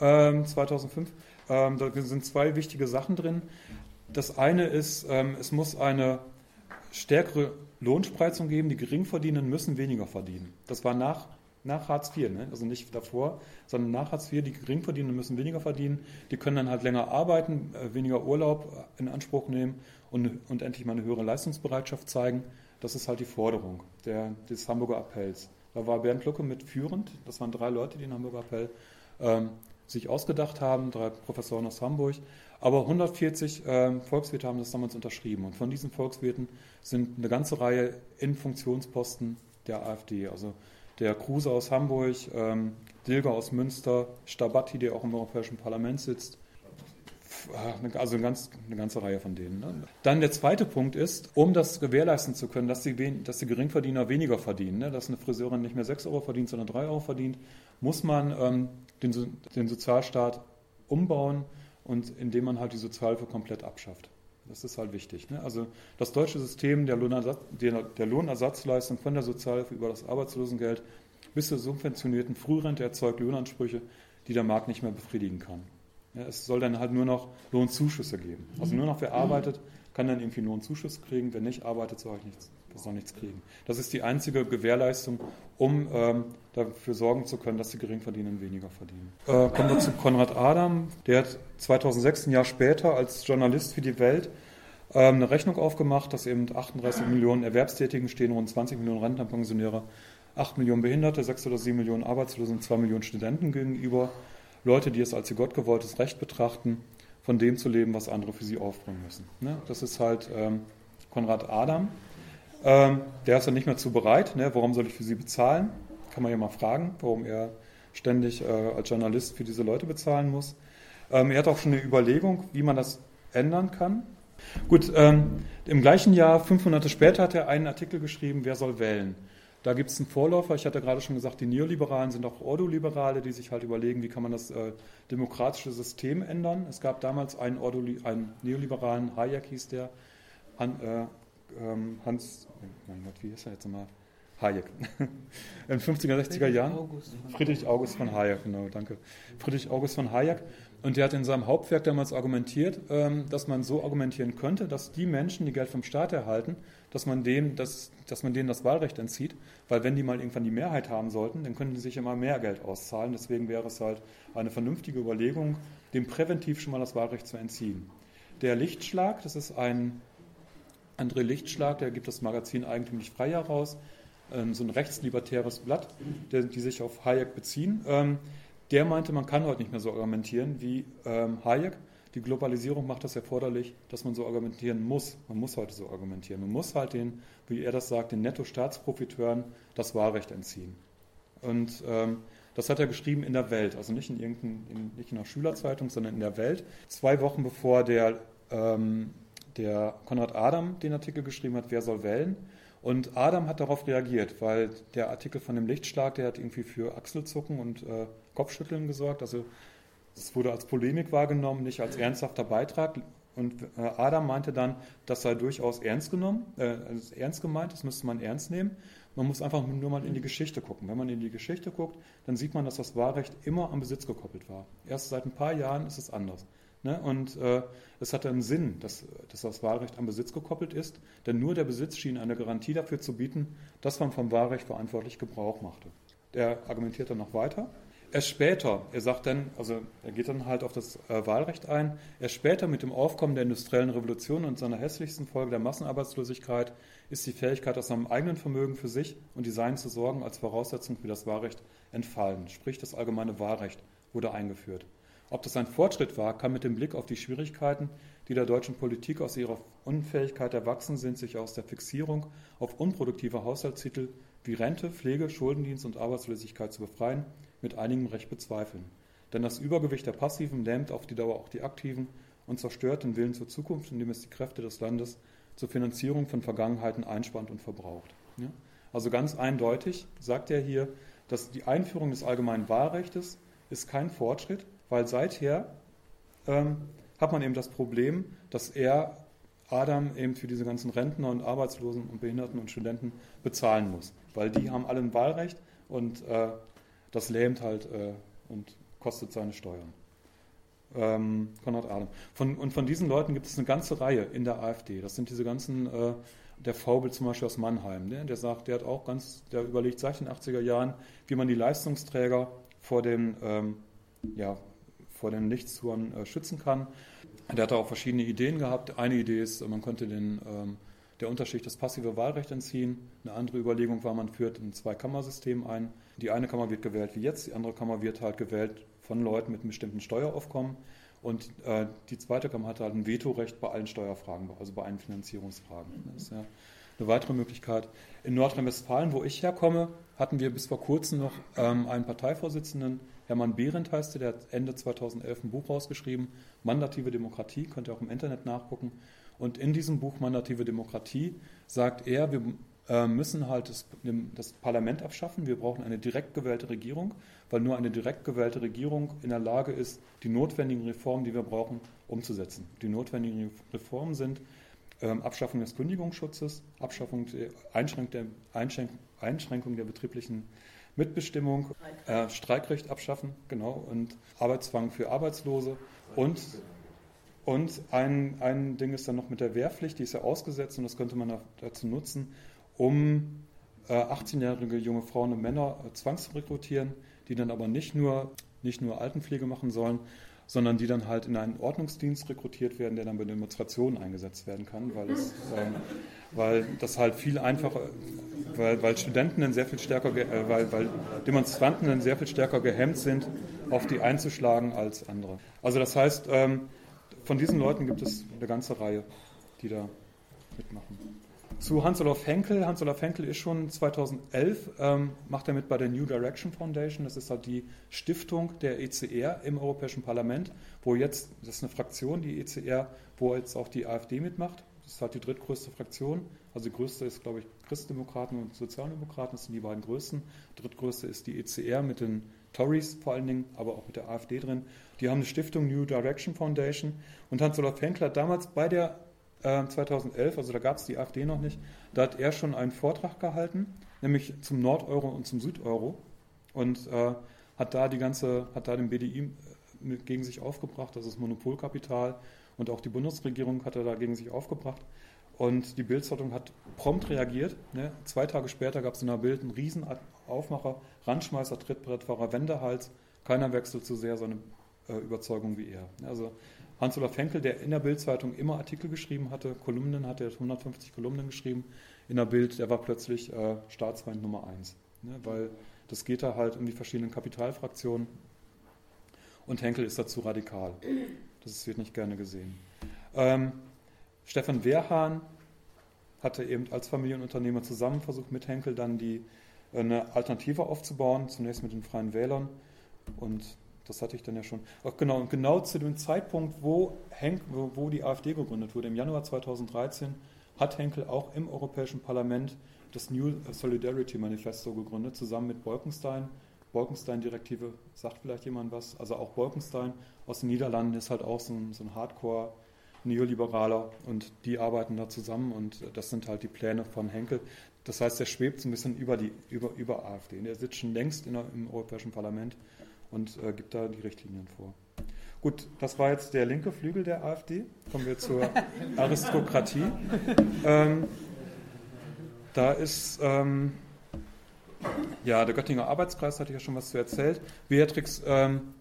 ähm, 2005. Ähm, da sind zwei wichtige Sachen drin. Das eine ist, ähm, es muss eine stärkere Lohnspreizung geben. Die Geringverdienenden müssen weniger verdienen. Das war nach, nach Hartz IV, ne? also nicht davor, sondern nach Hartz IV. Die Geringverdienenden müssen weniger verdienen. Die können dann halt länger arbeiten, äh, weniger Urlaub in Anspruch nehmen und, und endlich mal eine höhere Leistungsbereitschaft zeigen. Das ist halt die Forderung der, des Hamburger Appells. Da war Bernd Lucke mit führend. Das waren drei Leute, die den Hamburger Appell ähm, sich ausgedacht haben, drei Professoren aus Hamburg. Aber 140 äh, Volkswirte haben das damals unterschrieben. Und von diesen Volkswirten sind eine ganze Reihe in Funktionsposten der AfD. Also der Kruse aus Hamburg, ähm, Dilger aus Münster, Stabatti, der auch im Europäischen Parlament sitzt. Äh, also eine, ganz, eine ganze Reihe von denen. Ne? Dann der zweite Punkt ist, um das gewährleisten zu können, dass die, dass die Geringverdiener weniger verdienen, ne? dass eine Friseurin nicht mehr 6 Euro verdient, sondern 3 Euro verdient, muss man ähm, den, den Sozialstaat umbauen und indem man halt die Sozialhilfe komplett abschafft. Das ist halt wichtig. Ne? Also das deutsche System der, Lohnersatz, der, der, Lohnersatzleistung von der Sozialhilfe über das Arbeitslosengeld bis zur subventionierten Frührente erzeugt Lohnansprüche, die der Markt nicht mehr befriedigen kann. Ja, es soll dann halt nur noch Lohnzuschüsse geben. Also nur noch wer arbeitet, kann dann irgendwie Lohnzuschuss kriegen. Wer nicht arbeitet, soll ich nichts noch nichts kriegen. Das ist die einzige Gewährleistung, um ähm, dafür sorgen zu können, dass die Geringverdienenden weniger verdienen. Äh, kommen wir zu Konrad Adam. Der hat 2006, ein Jahr später, als Journalist für die Welt ähm, eine Rechnung aufgemacht, dass eben 38 Millionen Erwerbstätigen stehen, rund 20 Millionen Rentenpensionäre, 8 Millionen Behinderte, 6 oder 7 Millionen Arbeitslose und 2 Millionen Studenten gegenüber. Leute, die es als ihr gottgewolltes Recht betrachten, von dem zu leben, was andere für sie aufbringen müssen. Ne? Das ist halt ähm, Konrad Adam. Ähm, der ist dann nicht mehr zu bereit. Ne? Warum soll ich für sie bezahlen? Kann man ja mal fragen, warum er ständig äh, als Journalist für diese Leute bezahlen muss. Ähm, er hat auch schon eine Überlegung, wie man das ändern kann. Gut, ähm, im gleichen Jahr, fünf Monate später, hat er einen Artikel geschrieben, wer soll wählen. Da gibt es einen Vorläufer, ich hatte gerade schon gesagt, die Neoliberalen sind auch Ordoliberale, die sich halt überlegen, wie kann man das äh, demokratische System ändern. Es gab damals einen, Ordoli einen Neoliberalen, Hayek hieß der, an, äh, ähm, Hans, mein Gott, wie ist er jetzt nochmal? Hayek. In den 50er, 60er Jahren. Friedrich August von Hayek, genau, danke. Friedrich August von Hayek. Und der hat in seinem Hauptwerk damals argumentiert, ähm, dass man so argumentieren könnte, dass die Menschen, die Geld vom Staat erhalten, dass man, denen das, dass man denen das Wahlrecht entzieht, weil wenn die mal irgendwann die Mehrheit haben sollten, dann könnten die sich immer mehr Geld auszahlen. Deswegen wäre es halt eine vernünftige Überlegung, dem präventiv schon mal das Wahlrecht zu entziehen. Der Lichtschlag, das ist ein André Lichtschlag, der gibt das Magazin Eigentümlich Frei heraus, ähm, so ein rechtslibertäres Blatt, die sich auf Hayek beziehen. Der meinte, man kann heute nicht mehr so argumentieren wie ähm, Hayek. Die Globalisierung macht das erforderlich, dass man so argumentieren muss. Man muss heute so argumentieren. Man muss halt den, wie er das sagt, den Netto-Staatsprofiteuren das Wahlrecht entziehen. Und ähm, das hat er geschrieben in der Welt, also nicht in, in, nicht in einer Schülerzeitung, sondern in der Welt. Zwei Wochen bevor der, ähm, der Konrad Adam den Artikel geschrieben hat, Wer soll wählen? Und Adam hat darauf reagiert, weil der Artikel von dem Lichtschlag, der hat irgendwie für Achselzucken und äh, Kopfschütteln gesorgt. Also es wurde als Polemik wahrgenommen, nicht als ernsthafter Beitrag. Und äh, Adam meinte dann, das sei durchaus ernst genommen, äh, also ernst gemeint, das müsste man ernst nehmen. Man muss einfach nur mal in die Geschichte gucken. Wenn man in die Geschichte guckt, dann sieht man, dass das Wahlrecht immer am Besitz gekoppelt war. Erst seit ein paar Jahren ist es anders. Ne? Und äh, es hatte einen Sinn, dass, dass, das Wahlrecht am Besitz gekoppelt ist, denn nur der Besitz schien eine Garantie dafür zu bieten, dass man vom Wahlrecht verantwortlich Gebrauch machte. Der argumentiert dann noch weiter. Erst später, er sagt dann, also er geht dann halt auf das äh, Wahlrecht ein, erst später mit dem Aufkommen der industriellen Revolution und seiner hässlichsten Folge der Massenarbeitslosigkeit ist die Fähigkeit, aus seinem eigenen Vermögen für sich und die Seinen zu sorgen, als Voraussetzung für das Wahlrecht entfallen. Sprich, das allgemeine Wahlrecht wurde eingeführt. Ob das ein Fortschritt war, kann mit dem Blick auf die Schwierigkeiten, die der deutschen Politik aus ihrer Unfähigkeit erwachsen sind, sich aus der Fixierung auf unproduktive Haushaltstitel wie Rente, Pflege, Schuldendienst und Arbeitslosigkeit zu befreien, mit einigem Recht bezweifeln. Denn das Übergewicht der Passiven lähmt auf die Dauer auch die Aktiven und zerstört den Willen zur Zukunft, indem es die Kräfte des Landes zur Finanzierung von Vergangenheiten einspannt und verbraucht. Ja? Also ganz eindeutig sagt er hier, dass die Einführung des allgemeinen Wahlrechts ist kein Fortschritt, weil seither ähm, hat man eben das Problem, dass er Adam eben für diese ganzen Rentner und Arbeitslosen und Behinderten und Studenten bezahlen muss, weil die haben alle ein Wahlrecht und äh, das lähmt halt äh, und kostet seine Steuern. Ähm, Konrad Adam. Von, und von diesen Leuten gibt es eine ganze Reihe in der AfD. Das sind diese ganzen, äh, der Faubel zum Beispiel aus Mannheim, ne? der sagt, der hat auch ganz, der überlegt seit den 80er Jahren, wie man die Leistungsträger vor den ähm, ja, vor den Lichtzuhren äh, schützen kann. Der hat auch verschiedene Ideen gehabt. Eine Idee ist, man könnte den, ähm, der Unterschicht das passive Wahlrecht entziehen. Eine andere Überlegung war, man führt ein Zweikammersystem ein. Die eine Kammer wird gewählt wie jetzt, die andere Kammer wird halt gewählt von Leuten mit einem bestimmten Steueraufkommen. Und äh, die zweite Kammer hat halt ein Vetorecht bei allen Steuerfragen, also bei allen Finanzierungsfragen. Das ist ja eine weitere Möglichkeit. In Nordrhein-Westfalen, wo ich herkomme, hatten wir bis vor kurzem noch ähm, einen Parteivorsitzenden, Hermann Behrendt heißt er, der hat Ende 2011 ein Buch rausgeschrieben, Mandative Demokratie, könnt ihr auch im Internet nachgucken. Und in diesem Buch Mandative Demokratie sagt er, wir müssen halt das, das, Parlament abschaffen, wir brauchen eine direkt gewählte Regierung, weil nur eine direkt gewählte Regierung in der Lage ist, die notwendigen Reformen, die wir brauchen, umzusetzen. Die notwendigen Reformen sind ähm, Abschaffung des Kündigungsschutzes, Abschaffung der Einschränkung der, Einschränkung der betrieblichen Mitbestimmung, äh, Streikrecht abschaffen, genau, und Arbeitszwang für Arbeitslose. Und, und ein, ein Ding ist dann noch mit der Wehrpflicht, die ist ja ausgesetzt und das könnte man dazu nutzen, um äh, 18-jährige junge Frauen und Männer äh, zwangsrekrutieren, die dann aber nicht nur, nicht nur Altenpflege machen sollen, sondern die dann halt in einen Ordnungsdienst rekrutiert werden, der dann bei Demonstrationen eingesetzt werden kann, weil, es, ähm, weil das halt viel einfacher, weil, weil Studenten dann sehr viel stärker, äh, weil, weil Demonstranten dann sehr viel stärker gehemmt sind, auf die einzuschlagen als andere. Also das heißt, ähm, von diesen Leuten gibt es eine ganze Reihe, die da mitmachen. Zu Hans-Olaf Henkel. Hans-Olaf Henkel ist schon 2011, ähm, macht er mit bei der New Direction Foundation. Das ist halt die Stiftung der ECR im Europäischen Parlament, wo jetzt, das ist eine Fraktion, die ECR, wo jetzt auch die AfD mitmacht. Das ist halt die drittgrößte Fraktion. Also die größte ist, glaube ich, Christdemokraten und Sozialdemokraten. Das sind die beiden größten. Drittgrößte ist die ECR mit den Tories vor allen Dingen, aber auch mit der AfD drin. Die haben eine Stiftung New Direction Foundation. Und Hans-Olaf Henkel hat damals bei der 2011, ähm, also da gab es die AfD noch nicht, da hat er schon einen Vortrag gehalten, nämlich zum Nordeuro und zum Südeuro und äh, hat da die ganze, hat da den BDI gegen sich aufgebracht, das ist Monopolkapital und auch die Bundesregierung hat er da gegen sich aufgebracht. Und die Bildzeitung hat prompt reagiert. Ne? Zwei Tage später gab es in der Bild einen riesen Aufmacher, Randschmeißer, Trittbrettfahrer, Wendehals. Keiner wechselt so sehr seine äh, Überzeugung wie er. Also Hans-Olaf Henkel, der in der Bildzeitung immer Artikel geschrieben hatte, Kolumnen hatte, er 150 Kolumnen geschrieben in der Bild, der war plötzlich äh, Staatsfeind Nummer eins. Ne? Weil das geht da halt um die verschiedenen Kapitalfraktionen und Henkel ist dazu radikal. Das wird nicht gerne gesehen. Ähm, Stefan Wehrhahn hatte eben als Familienunternehmer zusammen versucht, mit Henkel dann die, äh, eine Alternative aufzubauen, zunächst mit den Freien Wählern und das hatte ich dann ja schon. Auch genau, und genau zu dem Zeitpunkt, wo, Henk, wo, die AfD gegründet wurde, im Januar 2013, hat Henkel auch im Europäischen Parlament das New Solidarity Manifesto gegründet, zusammen mit Bolkenstein. Bolkenstein-Direktive, sagt vielleicht jemand was? Also auch Bolkenstein aus den Niederlanden ist halt auch so ein, so ein Hardcore- Neoliberaler und die arbeiten da zusammen und das sind halt die Pläne von Henkel. Das heißt, er schwebt so ein bisschen über die über, über AfD. Er sitzt schon längst der, im Europäischen Parlament und äh, gibt da die Richtlinien vor. Gut, das war jetzt der linke Flügel der AfD. Kommen wir zur Aristokratie. Ähm, da ist ähm, ja der Göttinger Arbeitskreis, hatte ich ja schon was zu erzählt. Beatrix ähm,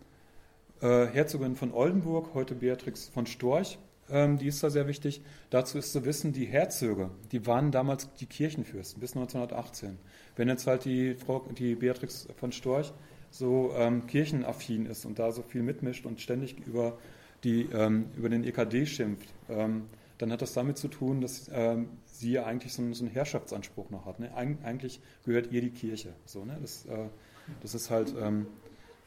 äh, Herzogin von Oldenburg, heute Beatrix von Storch, ähm, die ist da sehr wichtig. Dazu ist zu wissen, die Herzöge, die waren damals die Kirchenfürsten bis 1918. Wenn jetzt halt die, Frau, die Beatrix von Storch so ähm, kirchenaffin ist und da so viel mitmischt und ständig über, die, ähm, über den EKD schimpft, ähm, dann hat das damit zu tun, dass ähm, sie ja eigentlich so, so, einen Herrschaftsanspruch noch hat. Ne? Eig eigentlich gehört ihr die Kirche. So, ne? das, äh, das ist halt ähm,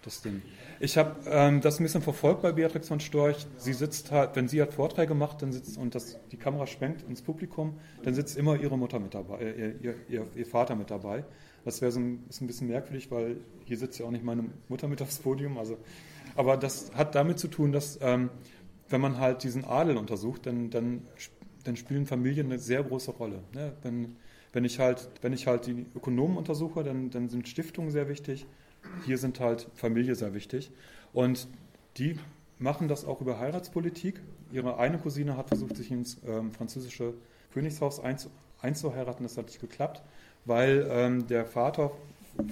das Ding. Ich habe ähm, das ein bisschen verfolgt bei Beatrix von Storch. Sie sitzt halt, wenn sie hat Vorträge macht, dann sitzt und das, die Kamera schwenkt ins Publikum, dann sitzt immer ihre Mutter mit dabei, äh, ihr, ihr, ihr, Vater mit dabei. Das wäre so ein, ist ein bisschen merkwürdig, weil hier sitzt ja auch nicht meine Mutter mit aufs Podium. Also, aber das hat damit zu tun, dass ähm, wenn man halt diesen Adel untersucht, dann, dann, dann spielen Familien eine sehr große Rolle. Ne? Wenn, wenn, ich halt, wenn ich halt die Ökonomen untersuche, dann, dann sind Stiftungen sehr wichtig. Hier sind halt Familie sehr wichtig. Und die machen das auch über Heiratspolitik. Ihre eine Cousine hat versucht, sich ins ähm, französische Königshaus einzu, einzuheiraten. Das hat nicht geklappt weil ähm, der Vater,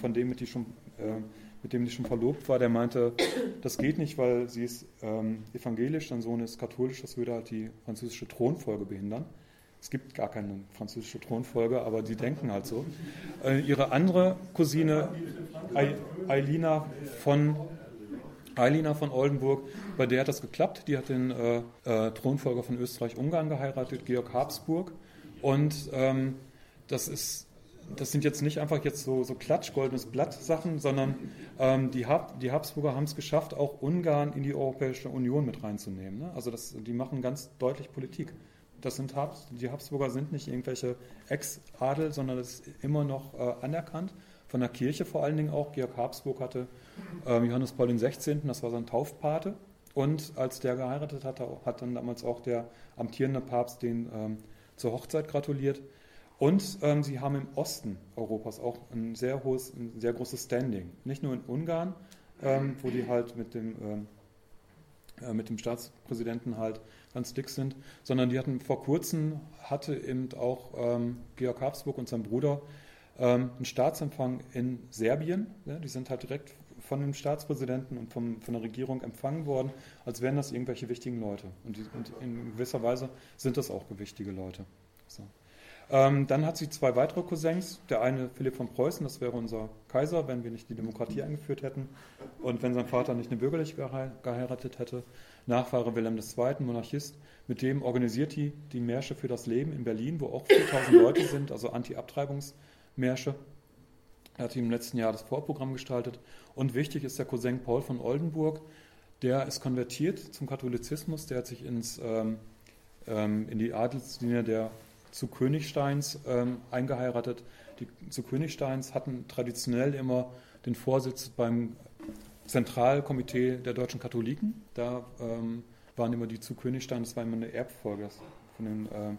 von dem mit, die schon, äh, mit dem die schon verlobt war, der meinte, das geht nicht, weil sie ist ähm, evangelisch, sein Sohn ist katholisch, das würde halt die französische Thronfolge behindern. Es gibt gar keine französische Thronfolge, aber die denken halt so. Äh, ihre andere Cousine, Eilina von Eilina von Oldenburg, bei der hat das geklappt. Die hat den äh, äh, Thronfolger von Österreich-Ungarn geheiratet, Georg Habsburg. Und ähm, das ist das sind jetzt nicht einfach jetzt so, so Klatsch, goldenes Blatt-Sachen, sondern ähm, die, Hab, die Habsburger haben es geschafft, auch Ungarn in die Europäische Union mit reinzunehmen. Ne? Also das, die machen ganz deutlich Politik. Das sind Habs, die Habsburger sind nicht irgendwelche Ex-Adel, sondern das ist immer noch äh, anerkannt. Von der Kirche vor allen Dingen auch. Georg Habsburg hatte ähm, Johannes Paul XVI., das war sein Taufpate. Und als der geheiratet hatte, hat dann damals auch der amtierende Papst den ähm, zur Hochzeit gratuliert. Und ähm, sie haben im Osten Europas auch ein sehr hohes, ein sehr großes Standing. Nicht nur in Ungarn, ähm, wo die halt mit dem, ähm, äh, mit dem Staatspräsidenten halt ganz dick sind, sondern die hatten vor kurzem, hatte eben auch ähm, Georg Habsburg und sein Bruder ähm, einen Staatsempfang in Serbien. Ja, die sind halt direkt von dem Staatspräsidenten und vom, von der Regierung empfangen worden, als wären das irgendwelche wichtigen Leute. Und, die, und in gewisser Weise sind das auch gewichtige Leute. So. Ähm, dann hat sie zwei weitere Cousins. Der eine Philipp von Preußen, das wäre unser Kaiser, wenn wir nicht die Demokratie eingeführt hätten und wenn sein Vater nicht eine bürgerliche geheiratet hätte. Nachfahre Wilhelm II., Monarchist. Mit dem organisiert die die Märsche für das Leben in Berlin, wo auch 4000 Leute sind, also Anti-Abtreibungsmärsche. Er hat im letzten Jahr das Vorprogramm gestaltet. Und wichtig ist der Cousin Paul von Oldenburg. Der ist konvertiert zum Katholizismus. Der hat sich ins, ähm, ähm in die Adelslinie der zu Königsteins ähm, eingeheiratet. Die zu Königsteins hatten traditionell immer den Vorsitz beim Zentralkomitee der deutschen Katholiken. Da ähm, waren immer die zu Königstein, das war immer eine Erbfolge von den äh,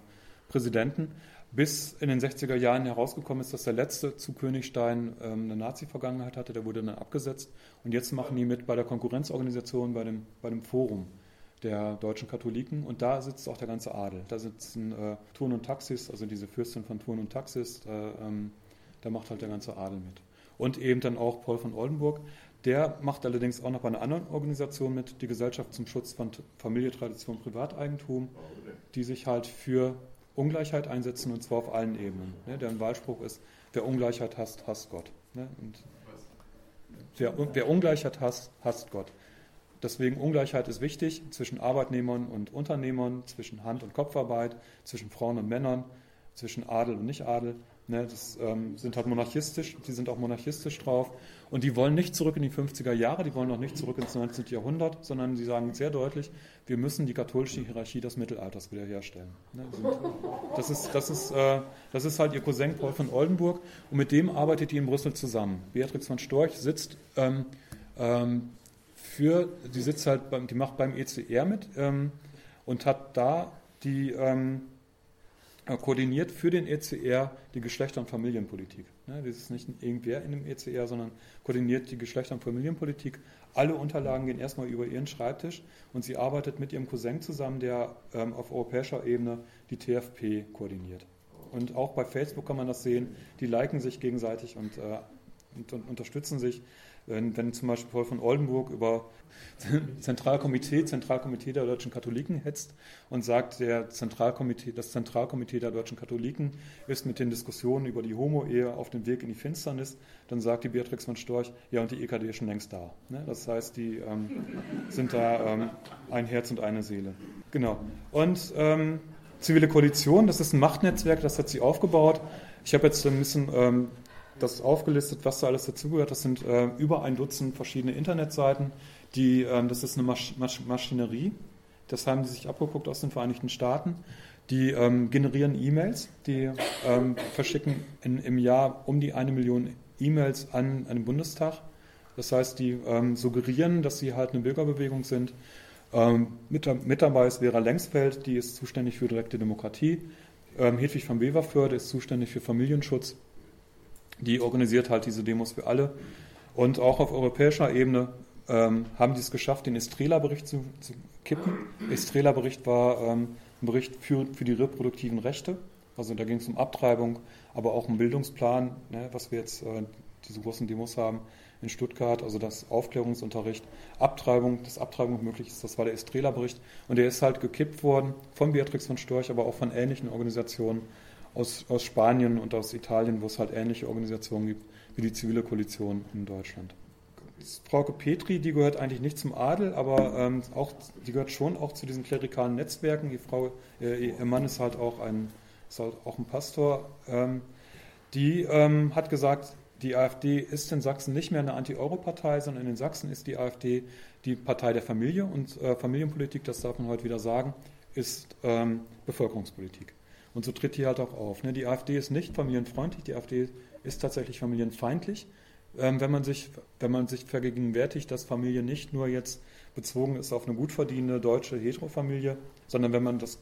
Präsidenten. Bis in den 60er Jahren herausgekommen ist, dass der letzte zu Königstein ähm, eine Nazi-Vergangenheit hatte, der wurde dann abgesetzt. Und jetzt machen die mit bei der Konkurrenzorganisation, bei dem, bei dem Forum der deutschen Katholiken und da sitzt auch der ganze Adel. Da sitzen äh, Thurn und Taxis, also diese Fürstin von Thurn und Taxis, äh, ähm, da macht halt der ganze Adel mit. Und eben dann auch Paul von Oldenburg. Der macht allerdings auch noch bei einer anderen Organisation mit, die Gesellschaft zum Schutz von Familie, Tradition, Privateigentum, die sich halt für Ungleichheit einsetzen und zwar auf allen Ebenen. Ne? Deren Wahlspruch ist, wer Ungleichheit hasst, hasst Gott. Ne? Und wer, wer Ungleichheit hasst, hasst Gott. Deswegen Ungleichheit ist wichtig zwischen Arbeitnehmern und Unternehmern, zwischen Hand- und Kopfarbeit, zwischen Frauen und Männern, zwischen Adel und Nicht-Adel. Ne, das ähm, sind halt monarchistisch, die sind auch monarchistisch drauf. Und die wollen nicht zurück in die 50er Jahre, die wollen auch nicht zurück ins 19. Jahrhundert, sondern sie sagen sehr deutlich, wir müssen die katholische Hierarchie des Mittelalters wiederherstellen. Ne, das, ist, das, ist, äh, das ist halt ihr Cousin Paul von Oldenburg und mit dem arbeitet die in Brüssel zusammen. Beatrix von Storch sitzt ähm, ähm, für, die sitzt halt, beim, die macht beim ECR mit ähm, und hat da die ähm, äh, koordiniert für den ECR die Geschlechter- und Familienpolitik. Ne, das ist nicht irgendwer in dem ECR, sondern koordiniert die Geschlechter- und Familienpolitik. Alle Unterlagen gehen erstmal über ihren Schreibtisch und sie arbeitet mit ihrem Cousin zusammen, der ähm, auf europäischer Ebene die TFP koordiniert. Und auch bei Facebook kann man das sehen, die liken sich gegenseitig und, äh, und, und unterstützen sich. Wenn, wenn zum Beispiel Paul von Oldenburg über Zentralkomitee, Zentralkomitee der deutschen Katholiken hetzt und sagt, der Zentralkomitee, das Zentralkomitee der deutschen Katholiken ist mit den Diskussionen über die Homo-Ehe auf dem Weg in die Finsternis, dann sagt die Beatrix von Storch, ja, und die EKD ist schon längst da. Ne? Das heißt, die ähm, sind da ähm, ein Herz und eine Seele. Genau. Und ähm, zivile Koalition, das ist ein Machtnetzwerk, das hat sie aufgebaut. Ich habe jetzt ein bisschen ähm, das aufgelistet, was da alles dazugehört. Das sind äh, über ein Dutzend verschiedene Internetseiten. Die, ähm, das ist eine Masch Masch Maschinerie. Das haben die sich abgeguckt aus den Vereinigten Staaten. Die ähm, generieren E-Mails, die ähm, verschicken in, im Jahr um die eine Million E-Mails an, an den Bundestag. Das heißt, die ähm, suggerieren, dass sie halt eine Bürgerbewegung sind. Ähm, mit, mit, dabei ist Vera Lengsfeld, die ist zuständig für direkte Demokratie. Ähm, Hedwig van Beverförde ist zuständig für Familienschutz die organisiert halt diese Demos für alle. Und auch auf europäischer Ebene ähm, haben die es geschafft, den Estrela-Bericht zu, zu, kippen. Estrela-Bericht war ähm, ein Bericht für, für die reproduktiven Rechte. Also da ging es um Abtreibung, aber auch um Bildungsplan, ne, was wir jetzt äh, diese großen Demos haben in Stuttgart, also das Aufklärungsunterricht, Abtreibung, dass Abtreibung möglich ist, das war der Estrela-Bericht. Und der ist halt gekippt worden von Beatrix von Storch, aber auch von ähnlichen Organisationen aus, aus Spanien und aus Italien, wo es halt ähnliche Organisationen gibt wie die Zivile Koalition in Deutschland. Frau Petri, die gehört eigentlich nicht zum Adel, aber ähm, auch, die gehört schon auch zu diesen klerikalen Netzwerken. Die Frau, äh, ihr Mann ist halt auch ein, ist halt auch ein Pastor. Ähm, die ähm, hat gesagt, die AfD ist in Sachsen nicht mehr eine Anti-Euro-Partei, sondern in Sachsen ist die AfD die Partei der Familie und äh, Familienpolitik, das darf man heute wieder sagen, ist ähm, Bevölkerungspolitik. Und so tritt die halt auch auf. Ne? Die AfD ist nicht familienfreundlich, die AfD ist tatsächlich familienfeindlich. Ähm, wenn, man sich, wenn man sich vergegenwärtigt, dass Familie nicht nur jetzt bezogen ist auf eine gut verdienende deutsche Heterofamilie, sondern wenn man das,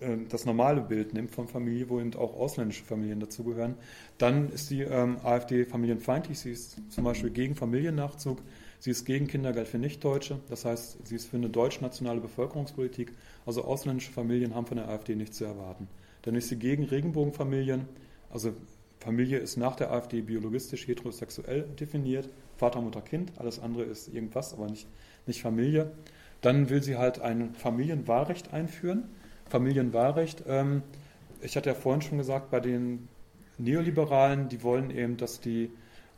äh, das normale Bild nimmt von Familie, wo eben auch ausländische Familien dazugehören, dann ist die ähm, AfD familienfeindlich. Sie ist zum Beispiel gegen Familiennachzug, Sie ist gegen Kindergeld für Nichtdeutsche, das heißt, sie ist für eine deutsch-nationale Bevölkerungspolitik. Also ausländische Familien haben von der AfD nichts zu erwarten. Dann ist sie gegen Regenbogenfamilien, also Familie ist nach der AfD biologistisch heterosexuell definiert, Vater, Mutter, Kind, alles andere ist irgendwas, aber nicht, nicht Familie. Dann will sie halt ein Familienwahlrecht einführen. Familienwahlrecht, ähm, ich hatte ja vorhin schon gesagt, bei den Neoliberalen, die wollen eben, dass die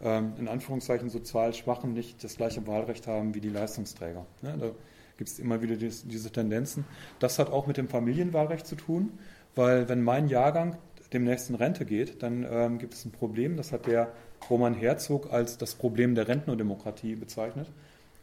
ähm, in Anführungszeichen sozial Schwachen nicht das gleiche Wahlrecht haben wie die Leistungsträger. Ne? Da gibt es immer wieder diese Tendenzen. Das hat auch mit dem Familienwahlrecht zu tun, weil wenn mein Jahrgang demnächst in Rente geht, dann ähm, gibt es ein Problem. Das hat der Roman Herzog als das Problem der Rentnerdemokratie bezeichnet.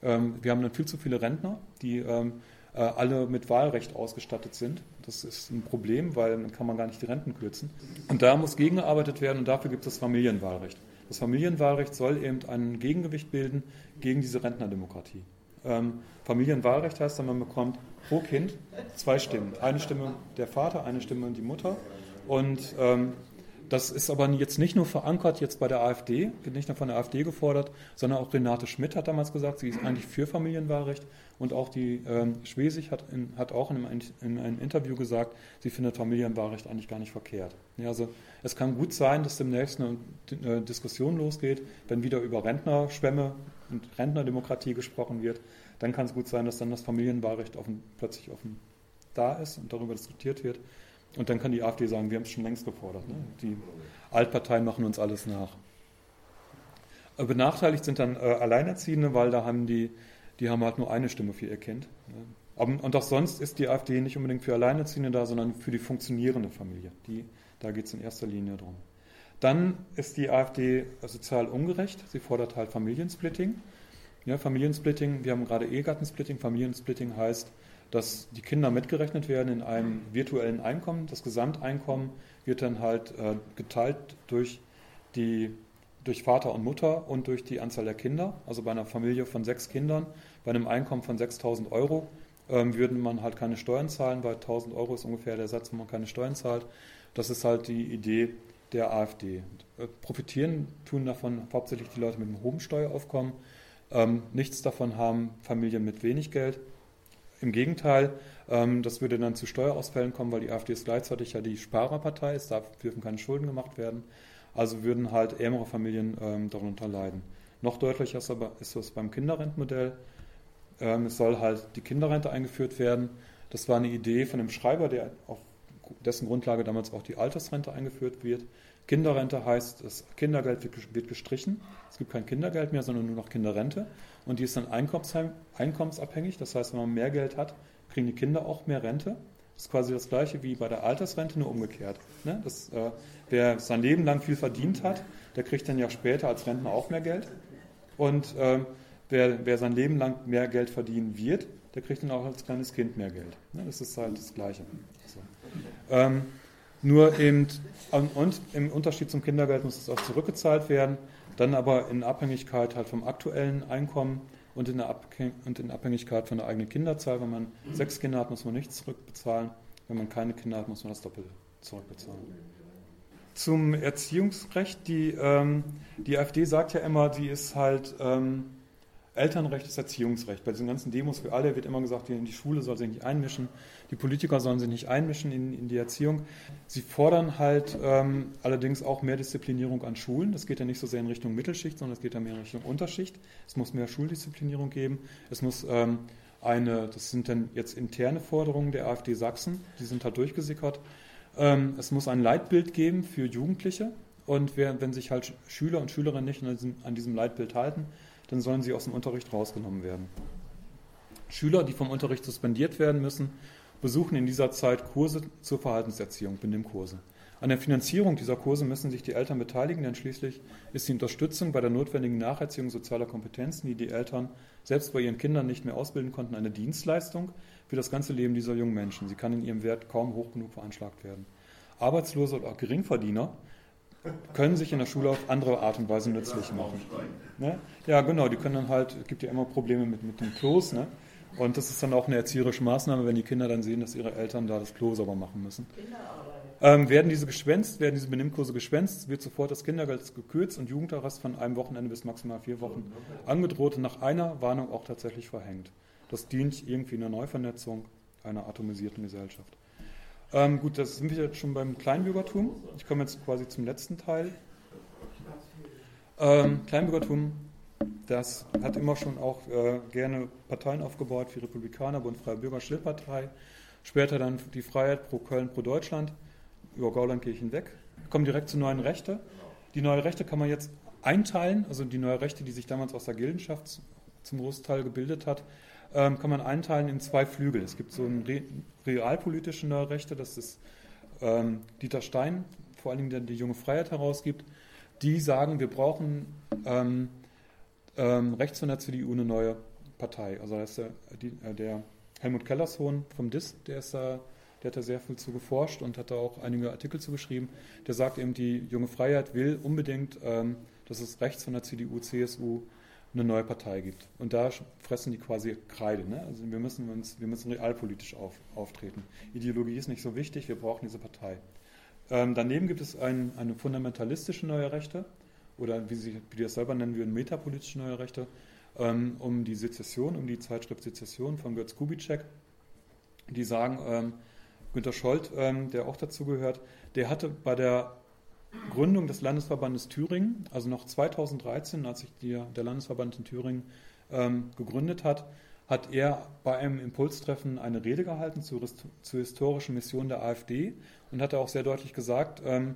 Ähm, wir haben dann viel zu viele Rentner, die ähm, äh, alle mit Wahlrecht ausgestattet sind. Das ist ein Problem, weil dann kann man gar nicht die Renten kürzen. Und da muss gegengearbeitet werden und dafür gibt es das Familienwahlrecht. Das Familienwahlrecht soll eben ein Gegengewicht bilden gegen diese Rentnerdemokratie. Ähm, Familienwahlrecht heißt dann, man bekommt pro Kind zwei Stimmen. Eine Stimme der Vater, eine Stimme die Mutter. Und ähm, Das ist aber jetzt nicht nur verankert jetzt bei der AfD, wird nicht nur von der AfD gefordert, sondern auch Renate Schmidt hat damals gesagt, sie ist eigentlich für Familienwahlrecht und auch die ähm, Schwesig hat, in, hat auch in einem, in einem, Interview gesagt, sie findet Familienwahlrecht eigentlich gar nicht verkehrt. Ja, also es kann gut sein, dass demnächst eine, eine Diskussion losgeht, wenn wieder über Rentnerschwämme und Rentnerdemokratie gesprochen wird, dann kann es gut sein, dass dann das Familienwahlrecht offen, plötzlich offen da ist und darüber diskutiert wird. Und dann kann die AfD sagen, wir haben es schon längst gefordert. Ne? Die Altparteien machen uns alles nach. Äh, benachteiligt sind dann äh, Alleinerziehende, weil da haben die, die haben halt nur eine Stimme für ihr Kind. Ne? und auch sonst ist die AfD nicht unbedingt für Alleinerziehende da, sondern für die funktionierende Familie. Die, da geht es in erster Linie darum. Dann ist die AfD sozial ungerecht. Sie fordert halt Familiensplitting. Ja, Familiensplitting, wir haben gerade Ehegattensplitting. Familiensplitting heißt, dass die Kinder mitgerechnet werden in einem virtuellen Einkommen. Das Gesamteinkommen wird dann halt äh, geteilt durch, die, durch Vater und Mutter und durch die Anzahl der Kinder. Also bei einer Familie von sechs Kindern, bei einem Einkommen von 6000 Euro, ähm, würde man halt keine Steuern zahlen, weil 1000 Euro ist ungefähr der Satz, wo man keine Steuern zahlt. Das ist halt die Idee der AfD. Äh, profitieren tun davon hauptsächlich die Leute mit einem hohen Steueraufkommen. Ähm, nichts davon haben Familien mit wenig Geld. Im Gegenteil, ähm, das würde dann zu Steuerausfällen kommen, weil die AfD ist gleichzeitig ja die Sparerpartei ist, da dürfen keine Schulden gemacht werden. Also würden halt ärmere Familien ähm, darunter leiden. Noch deutlicher ist aber ist das beim Kinderrentenmodell. Ähm, es soll halt die Kinderrente eingeführt werden. Das war eine Idee von einem Schreiber, der auf dessen Grundlage damals auch die Altersrente eingeführt wird. Kinderrente heißt, das Kindergeld wird gestrichen. Es gibt kein Kindergeld mehr, sondern nur noch Kinderrente. Und die ist dann einkommensabhängig. Das heißt, wenn man mehr Geld hat, kriegen die Kinder auch mehr Rente. Das ist quasi das gleiche wie bei der Altersrente, nur umgekehrt. Ne? Das, äh, wer sein Leben lang viel verdient hat, der kriegt dann ja später als Rentner auch mehr Geld. Und äh, wer, wer, sein Leben lang mehr Geld verdienen wird, der kriegt dann auch als kleines Kind mehr Geld. Ne? Das ist halt das Gleiche. So. Ähm, nur eben, und im Unterschied zum Kindergeld muss es auch zurückgezahlt werden, dann aber in Abhängigkeit halt vom aktuellen Einkommen und in, und in Abhängigkeit von der eigenen Kinderzahl. Wenn man sechs Kinder hat, muss man nichts zurückbezahlen. Wenn man keine Kinder hat, muss man das doppelt zurückbezahlen. Zum Erziehungsrecht, die, ähm, die AfD sagt ja immer, sie ist halt ähm, Elternrecht ist Erziehungsrecht. Bei diesen ganzen Demos für alle wird immer gesagt, die Schule soll sich nicht einmischen, die Politiker sollen sich nicht einmischen in, in die Erziehung. Sie fordern halt ähm, allerdings auch mehr Disziplinierung an Schulen. Das geht ja nicht so sehr in Richtung Mittelschicht, sondern es geht ja mehr in Richtung Unterschicht. Es muss mehr Schuldisziplinierung geben. Es muss ähm, eine, das sind dann jetzt interne Forderungen der AfD Sachsen, die sind halt durchgesickert. Ähm, es muss ein Leitbild geben für Jugendliche. Und wer, wenn sich halt Schüler und Schülerinnen nicht an diesem, an diesem Leitbild halten, dann sollen sie aus dem Unterricht rausgenommen werden. Schüler, die vom Unterricht suspendiert werden müssen, besuchen in dieser Zeit Kurse zur Verhaltenserziehung, Benimmkurse. An der Finanzierung dieser Kurse müssen sich die Eltern beteiligen, denn schließlich ist die Unterstützung bei der notwendigen Nacherziehung sozialer Kompetenzen, die die Eltern selbst bei ihren Kindern nicht mehr ausbilden konnten, eine Dienstleistung für das ganze Leben dieser jungen Menschen. Sie kann in ihrem Wert kaum hoch genug veranschlagt werden. Arbeitslose oder Geringverdiener können sich in der Schule auf andere Art und Weise nützlich machen. Ne? Ja, genau, die können dann halt, es gibt ja immer Probleme mit, mit dem Klos, ne? Und das ist dann auch eine erzieherische Maßnahme, wenn die Kinder dann sehen, dass ihre Eltern da das Klo sauber machen müssen. Ähm, werden diese geschwänzt, werden diese Benimmkurse geschwänzt, wird sofort das Kindergeld gekürzt und Jugendarrest von einem Wochenende bis maximal vier Wochen angedroht und nach einer Warnung auch tatsächlich verhängt. Das dient irgendwie einer Neuvernetzung einer atomisierten Gesellschaft. Ähm, gut, das sind wir jetzt schon beim Kleinbürgertum. Ich komme jetzt quasi zum letzten Teil. Ähm, Kleinbürgertum, das hat immer schon auch äh, gerne Parteien aufgebaut, wie Republikaner, Bund Freie Bürger, Schildpartei. Später dann die Freiheit pro Köln, pro Deutschland, über Gauland gehe ich hinweg. Kommen direkt zu neuen Rechte. Die neue Rechte kann man jetzt einteilen, also die neue Rechte, die sich damals aus der Gildenschaft zum Großteil gebildet hat, ähm, kann man einteilen in zwei Flügel. Es gibt so einen re realpolitische neue Rechte, das ist ähm, Dieter Stein, vor Dingen der die junge Freiheit herausgibt. Die sagen, wir brauchen ähm, ähm, rechts von der CDU eine neue Partei. Also da ist der, die, äh, der Helmut Kellerssohn vom DIS, der ist da der hat da sehr viel zu geforscht und hat da auch einige Artikel zu geschrieben. Der sagt eben, die junge Freiheit will unbedingt, ähm, dass es rechts von der CDU, CSU eine neue Partei gibt. Und da fressen die quasi Kreide. Ne? Also wir müssen uns, wir müssen realpolitisch auf, auftreten. Ideologie ist nicht so wichtig, wir brauchen diese Partei. Ähm, daneben gibt es ein, eine fundamentalistische neue Rechte oder wie, sie, wie die das selber nennen würden, metapolitische neue Rechte, ähm, um die Sezession, um die Zeitschrift Sezession von Götz Kubitschek. Die sagen, ähm, Günter Scholz, ähm, der auch dazu gehört, der hatte bei der Gründung des Landesverbandes Thüringen, also noch 2013, als sich die, der Landesverband in Thüringen ähm, gegründet hat, hat er bei einem Impulstreffen eine Rede gehalten zur, zur historischen Mission der AfD und hat auch sehr deutlich gesagt, ähm,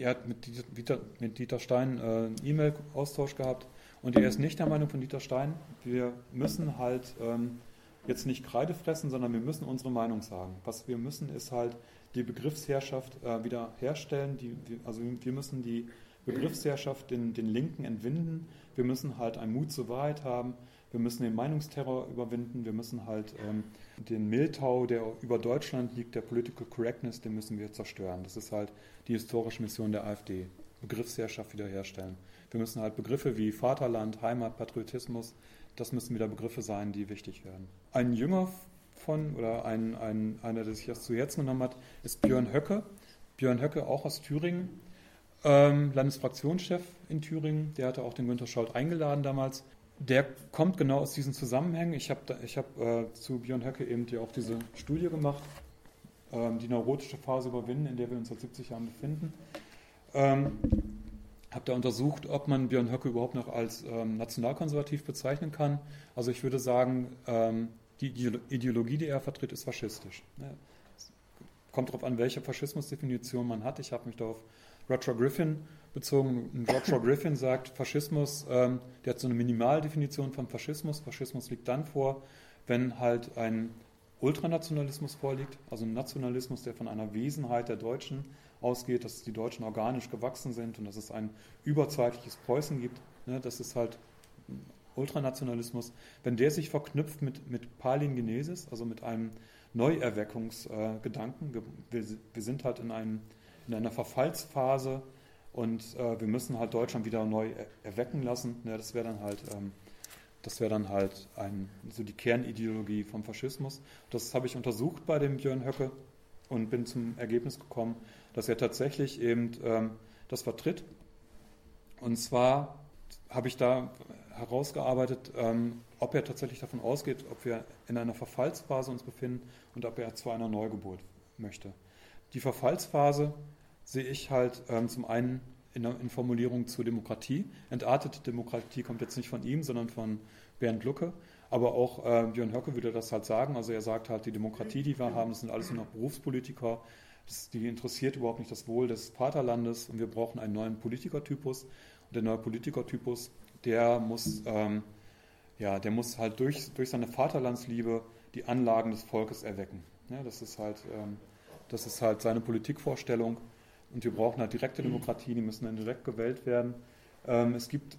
er hat mit Dieter, mit Dieter Stein äh, einen E-Mail-Austausch gehabt und er ist nicht der Meinung von Dieter Stein, wir müssen halt ähm, jetzt nicht Kreide fressen, sondern wir müssen unsere Meinung sagen. Was wir müssen, ist halt die Begriffsherrschaft äh, wieder herstellen. Die, also wir müssen die Begriffsherrschaft den, den Linken entwinden. Wir müssen halt einen Mut zur Wahrheit haben. Wir müssen den Meinungsterror überwinden. Wir müssen halt ähm, den Mehltau, der über Deutschland liegt, der Political Correctness, den müssen wir zerstören. Das ist halt die historische Mission der AfD. Begriffsherrschaft wiederherstellen. Wir müssen halt Begriffe wie Vaterland, Heimat, Patriotismus, das müssen wieder Begriffe sein, die wichtig werden. Ein Jünger von, oder ein, ein, einer, der sich das zu Herzen genommen hat, ist Björn Höcke. Björn Höcke, auch aus Thüringen, ähm, Landesfraktionschef in Thüringen. Der hatte auch den Günter Scholz eingeladen damals. Der kommt genau aus diesen Zusammenhängen. Ich habe hab, äh, zu Björn Höcke eben ja auch diese Studie gemacht, ähm, die neurotische Phase überwinden, in der wir uns seit 70 Jahren befinden. Ähm, habe da untersucht, ob man Björn Höcke überhaupt noch als ähm, nationalkonservativ bezeichnen kann. Also ich würde sagen, ähm, die Ideologie, die er vertritt, ist faschistisch. Ja, kommt darauf an, welche Faschismusdefinition man hat. Ich habe mich da auf Roger Griffin bezogen. Roger Griffin sagt, Faschismus, ähm, der hat so eine Minimaldefinition von Faschismus. Faschismus liegt dann vor, wenn halt ein Ultranationalismus vorliegt, also ein Nationalismus, der von einer Wesenheit der Deutschen ausgeht, dass die Deutschen organisch gewachsen sind und dass es ein überzeitliches Preußen gibt. Ne, das ist halt Ultranationalismus. Wenn der sich verknüpft mit, mit Palingenesis, also mit einem Neuerweckungsgedanken, äh, wir, wir, sind halt in, einem, in einer Verfallsphase und äh, wir müssen halt Deutschland wieder neu erwecken lassen. Ne, das wäre dann halt. Ähm, das wäre dann halt ein, so die Kernideologie vom Faschismus. Das habe ich untersucht bei dem Björn Höcke und bin zum Ergebnis gekommen, dass er tatsächlich eben ähm, das vertritt. Und zwar habe ich da herausgearbeitet, ähm, ob er tatsächlich davon ausgeht, ob wir in einer Verfallsphase uns befinden und ob er zu einer Neugeburt möchte. Die Verfallsphase sehe ich halt ähm, zum einen in, in Formulierung zur Demokratie. Entartete Demokratie kommt jetzt nicht von ihm, sondern von Bernd Lucke. Aber auch äh, Björn Höcke würde das halt sagen. Also er sagt halt, die Demokratie, die wir haben, das sind alles nur noch Berufspolitiker. Das, die interessiert überhaupt nicht das Wohl des Vaterlandes und wir brauchen einen neuen Politikertypus. Und der neue Politikertypus, der muss, ähm, ja, der muss halt durch, durch seine Vaterlandsliebe die Anlagen des Volkes erwecken. Ja, das, ist halt, ähm, das ist halt seine Politikvorstellung. Und wir brauchen halt direkte Demokratie, die müssen dann direkt gewählt werden. Ähm, es gibt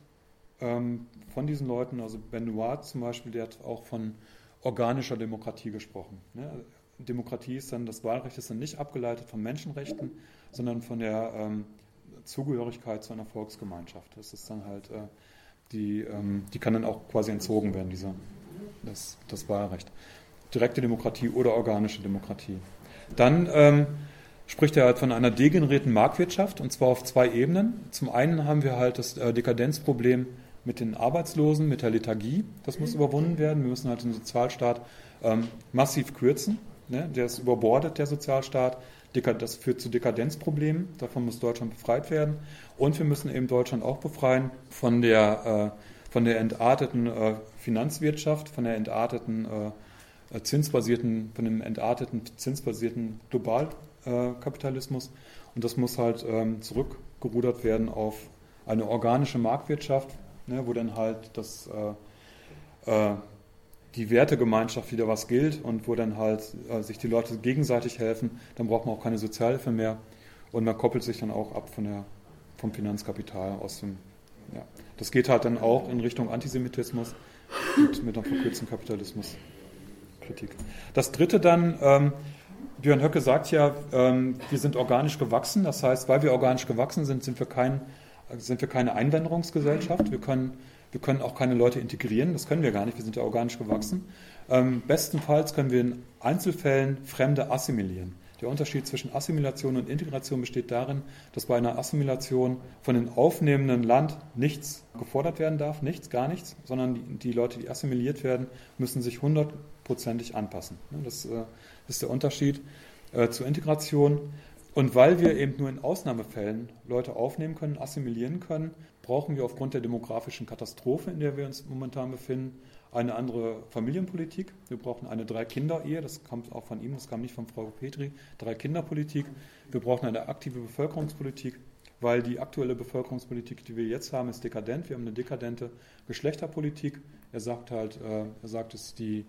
ähm, von diesen Leuten, also Benoit zum Beispiel, der hat auch von organischer Demokratie gesprochen. Ne? Demokratie ist dann, das Wahlrecht ist dann nicht abgeleitet von Menschenrechten, sondern von der ähm, Zugehörigkeit zu einer Volksgemeinschaft. Das ist dann halt, äh, die, ähm, die kann dann auch quasi entzogen werden, dieser, das, das Wahlrecht. Direkte Demokratie oder organische Demokratie. Dann ähm, spricht er halt von einer degenerierten Marktwirtschaft und zwar auf zwei Ebenen. Zum einen haben wir halt das äh, Dekadenzproblem mit den Arbeitslosen, mit der Lethargie. Das muss überwunden werden. Wir müssen halt den Sozialstaat ähm, massiv kürzen. Ne? Der ist überbordet, der Sozialstaat. Das führt zu Dekadenzproblemen. Davon muss Deutschland befreit werden. Und wir müssen eben Deutschland auch befreien von der, äh, von der entarteten äh, Finanzwirtschaft, von der entarteten äh, zinsbasierten, von dem entarteten zinsbasierten Globalkapitalismus. Und das muss halt ähm, zurückgerudert werden auf eine organische Marktwirtschaft, ne, wo dann halt das äh, äh, die Wertegemeinschaft wieder was gilt und wo dann halt äh, sich die Leute gegenseitig helfen, dann braucht man auch keine Sozialhilfe mehr und man koppelt sich dann auch ab von der, vom Finanzkapital aus dem, ja. Das geht halt dann auch in Richtung Antisemitismus und mit einem verkürzten Kapitalismus. Kritik. Das dritte dann, ähm, Björn Höcke sagt ja, ähm, wir sind organisch gewachsen. Das heißt, weil wir organisch gewachsen sind, sind wir, kein, sind wir keine Einwanderungsgesellschaft. Wir können wir können auch keine Leute integrieren, das können wir gar nicht, wir sind ja organisch gewachsen. Ähm, bestenfalls können wir in Einzelfällen Fremde assimilieren. Der Unterschied zwischen Assimilation und Integration besteht darin, dass bei einer Assimilation von dem aufnehmenden Land nichts gefordert werden darf, nichts, gar nichts, sondern die, die Leute, die assimiliert werden, müssen sich hundertprozentig anpassen. Das äh, ist der Unterschied äh, zur Integration. Und weil wir eben nur in Ausnahmefällen Leute aufnehmen können, assimilieren können, brauchen wir aufgrund der demografischen Katastrophe, in der wir uns momentan befinden, eine andere Familienpolitik. Wir brauchen eine Drei-Kinder-Ehe, das kommt auch von ihm, das kam nicht von Frau Petri, Drei-Kinder-Politik. Wir brauchen eine aktive Bevölkerungspolitik, weil die aktuelle Bevölkerungspolitik, die wir jetzt haben, ist dekadent. Wir haben eine dekadente Geschlechterpolitik. Er sagt halt, äh, er sagt es, die,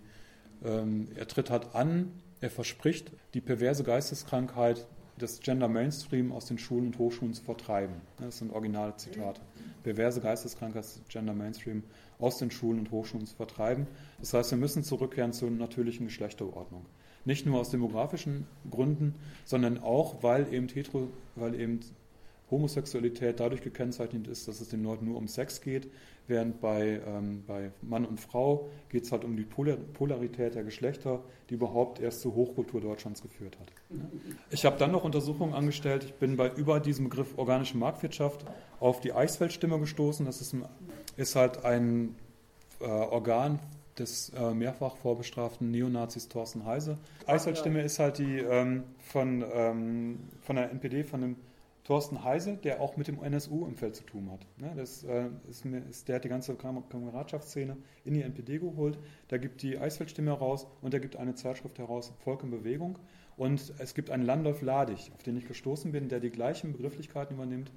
ähm, er tritt halt an, er verspricht, die perverse Geisteskrankheit das Gender Mainstream aus den Schulen und Hochschulen zu vertreiben. Das sind originale Zitate. Perverse Geisteskrankheit, Gender Mainstream aus den Schulen und Hochschulen zu vertreiben. Das heißt, wir müssen zurückkehren zur natürlichen Geschlechterordnung. Nicht nur aus demografischen Gründen, sondern auch, weil eben, hetero, weil eben Homosexualität dadurch gekennzeichnet ist, dass es den Leuten nur um Sex geht, während bei, ähm, bei Mann und Frau geht es halt um die Polarität der Geschlechter, die überhaupt erst zur Hochkultur Deutschlands geführt hat. Ich habe dann noch Untersuchungen angestellt. Ich bin bei über diesem Begriff organische Marktwirtschaft auf die Eichsfeldstimme gestoßen. Das ist, ist halt ein äh, Organ des äh, mehrfach vorbestraften Neonazis Thorsten Heise. Eichsfeldstimme ist halt die ähm, von, ähm, von der NPD, von dem Thorsten Heise, der auch mit dem NSU im Feld zu tun hat. Ne, das, äh, ist, ist, der hat die ganze Kameradschaftsszene in die NPD geholt. Der gibt die Eisfeldstimme heraus und er gibt eine Zeitschrift heraus, Volk in Bewegung. Und es gibt einen Landolf Ladig, auf den ich gestoßen bin, der die gleichen Begrifflichkeiten übernimmt.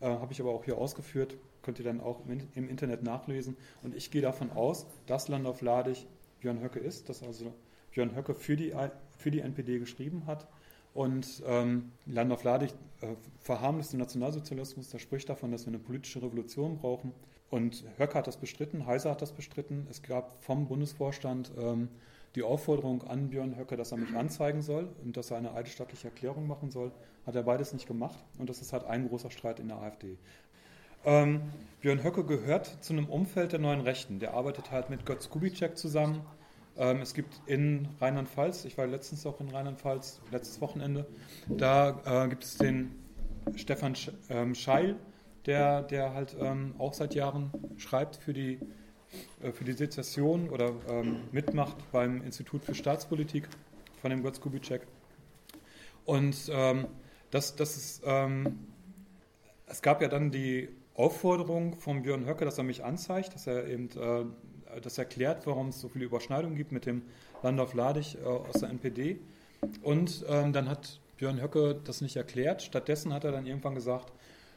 Äh, Habe ich aber auch hier ausgeführt, könnt ihr dann auch im, im Internet nachlesen. Und ich gehe davon aus, dass Landolf Ladig Björn Höcke ist, dass also Björn Höcke für die, für die NPD geschrieben hat und ähm, Landorf Ladig äh, verharmlost den Nationalsozialismus, der spricht davon, dass wir eine politische Revolution brauchen. Und Höcke hat das bestritten, Heiser hat das bestritten. Es gab vom Bundesvorstand ähm, die Aufforderung an Björn Höcke, dass er mich anzeigen soll und dass er eine eidesstattliche Erklärung machen soll. Hat er beides nicht gemacht und das ist halt ein großer Streit in der AfD. Ähm, Björn Höcke gehört zu einem Umfeld der neuen Rechten. Der arbeitet halt mit Götz Kubitschek zusammen es gibt in Rheinland-Pfalz, ich war letztens auch in Rheinland-Pfalz, letztes Wochenende, da äh, gibt es den Stefan Sch ähm, Scheil, der, der halt ähm, auch seit Jahren schreibt für die, äh, für die Sezession oder ähm, mitmacht beim Institut für Staatspolitik von dem Götz Kubitschek. Und ähm, das, das ist, ähm, es gab ja dann die Aufforderung von Björn Höcke, dass er mich anzeigt, dass er eben äh, das erklärt, warum es so viele Überschneidungen gibt mit dem Landorf Ladig äh, aus der NPD. Und ähm, dann hat Björn Höcke das nicht erklärt. Stattdessen hat er dann irgendwann gesagt,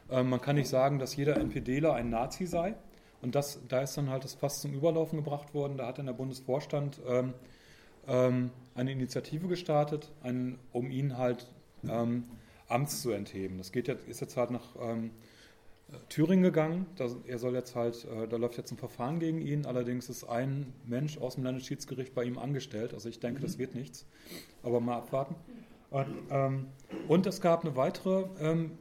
äh, man kann nicht sagen, dass jeder NPDler ein Nazi sei. Und das, da ist dann halt das fast zum Überlaufen gebracht worden. Da hat dann der Bundesvorstand ähm, ähm, eine Initiative gestartet, einen, um ihn halt ähm, Amts zu entheben. Das geht jetzt, ist jetzt halt nach ähm, Thüringen gegangen. Da, er soll jetzt halt, äh, da läuft jetzt ein Verfahren gegen ihn. Allerdings ist ein Mensch aus dem Landesschiedsgericht bei ihm angestellt. Also ich denke, das mhm. wird nichts. Aber mal abwarten. Und, ähm, und es gab eine weitere ähm,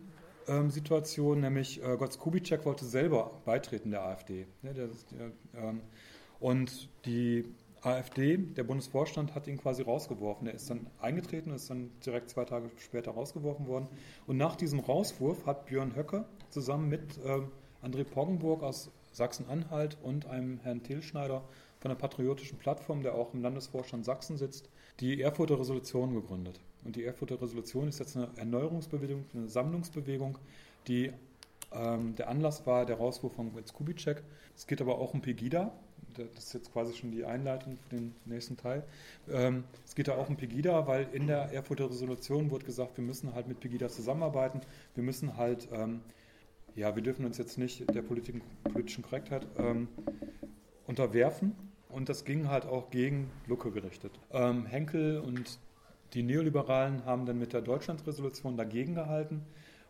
ähm, Situation, nämlich äh, Götz Kubitschek wollte selber beitreten der AfD. Ja, der, der, ähm, und die AfD, der Bundesvorstand hat ihn quasi rausgeworfen. Er ist dann eingetreten, ist dann direkt zwei Tage später rausgeworfen worden. Und nach diesem Rauswurf hat Björn Höcke zusammen mit äh, André Poggenburg aus Sachsen-Anhalt und einem Herrn Tilschneider von der Patriotischen Plattform, der auch im Landesvorstand Sachsen sitzt, die Erfurter Resolution gegründet. Und die Erfurter Resolution ist jetzt eine Erneuerungsbewegung, eine Sammlungsbewegung, die ähm, der Anlass war der Rauswurf von Götz Kubitschek. Es geht aber auch um Pegida, das ist jetzt quasi schon die Einleitung für den nächsten Teil. Ähm, es geht da auch um Pegida, weil in der Erfurter Resolution wurde gesagt, wir müssen halt mit Pegida zusammenarbeiten. Wir müssen halt, ähm, ja, wir dürfen uns jetzt nicht der politischen, politischen Korrektheit ähm, unterwerfen. Und das ging halt auch gegen Lucke gerichtet. Ähm, Henkel und die Neoliberalen haben dann mit der Deutschlandresolution dagegen gehalten.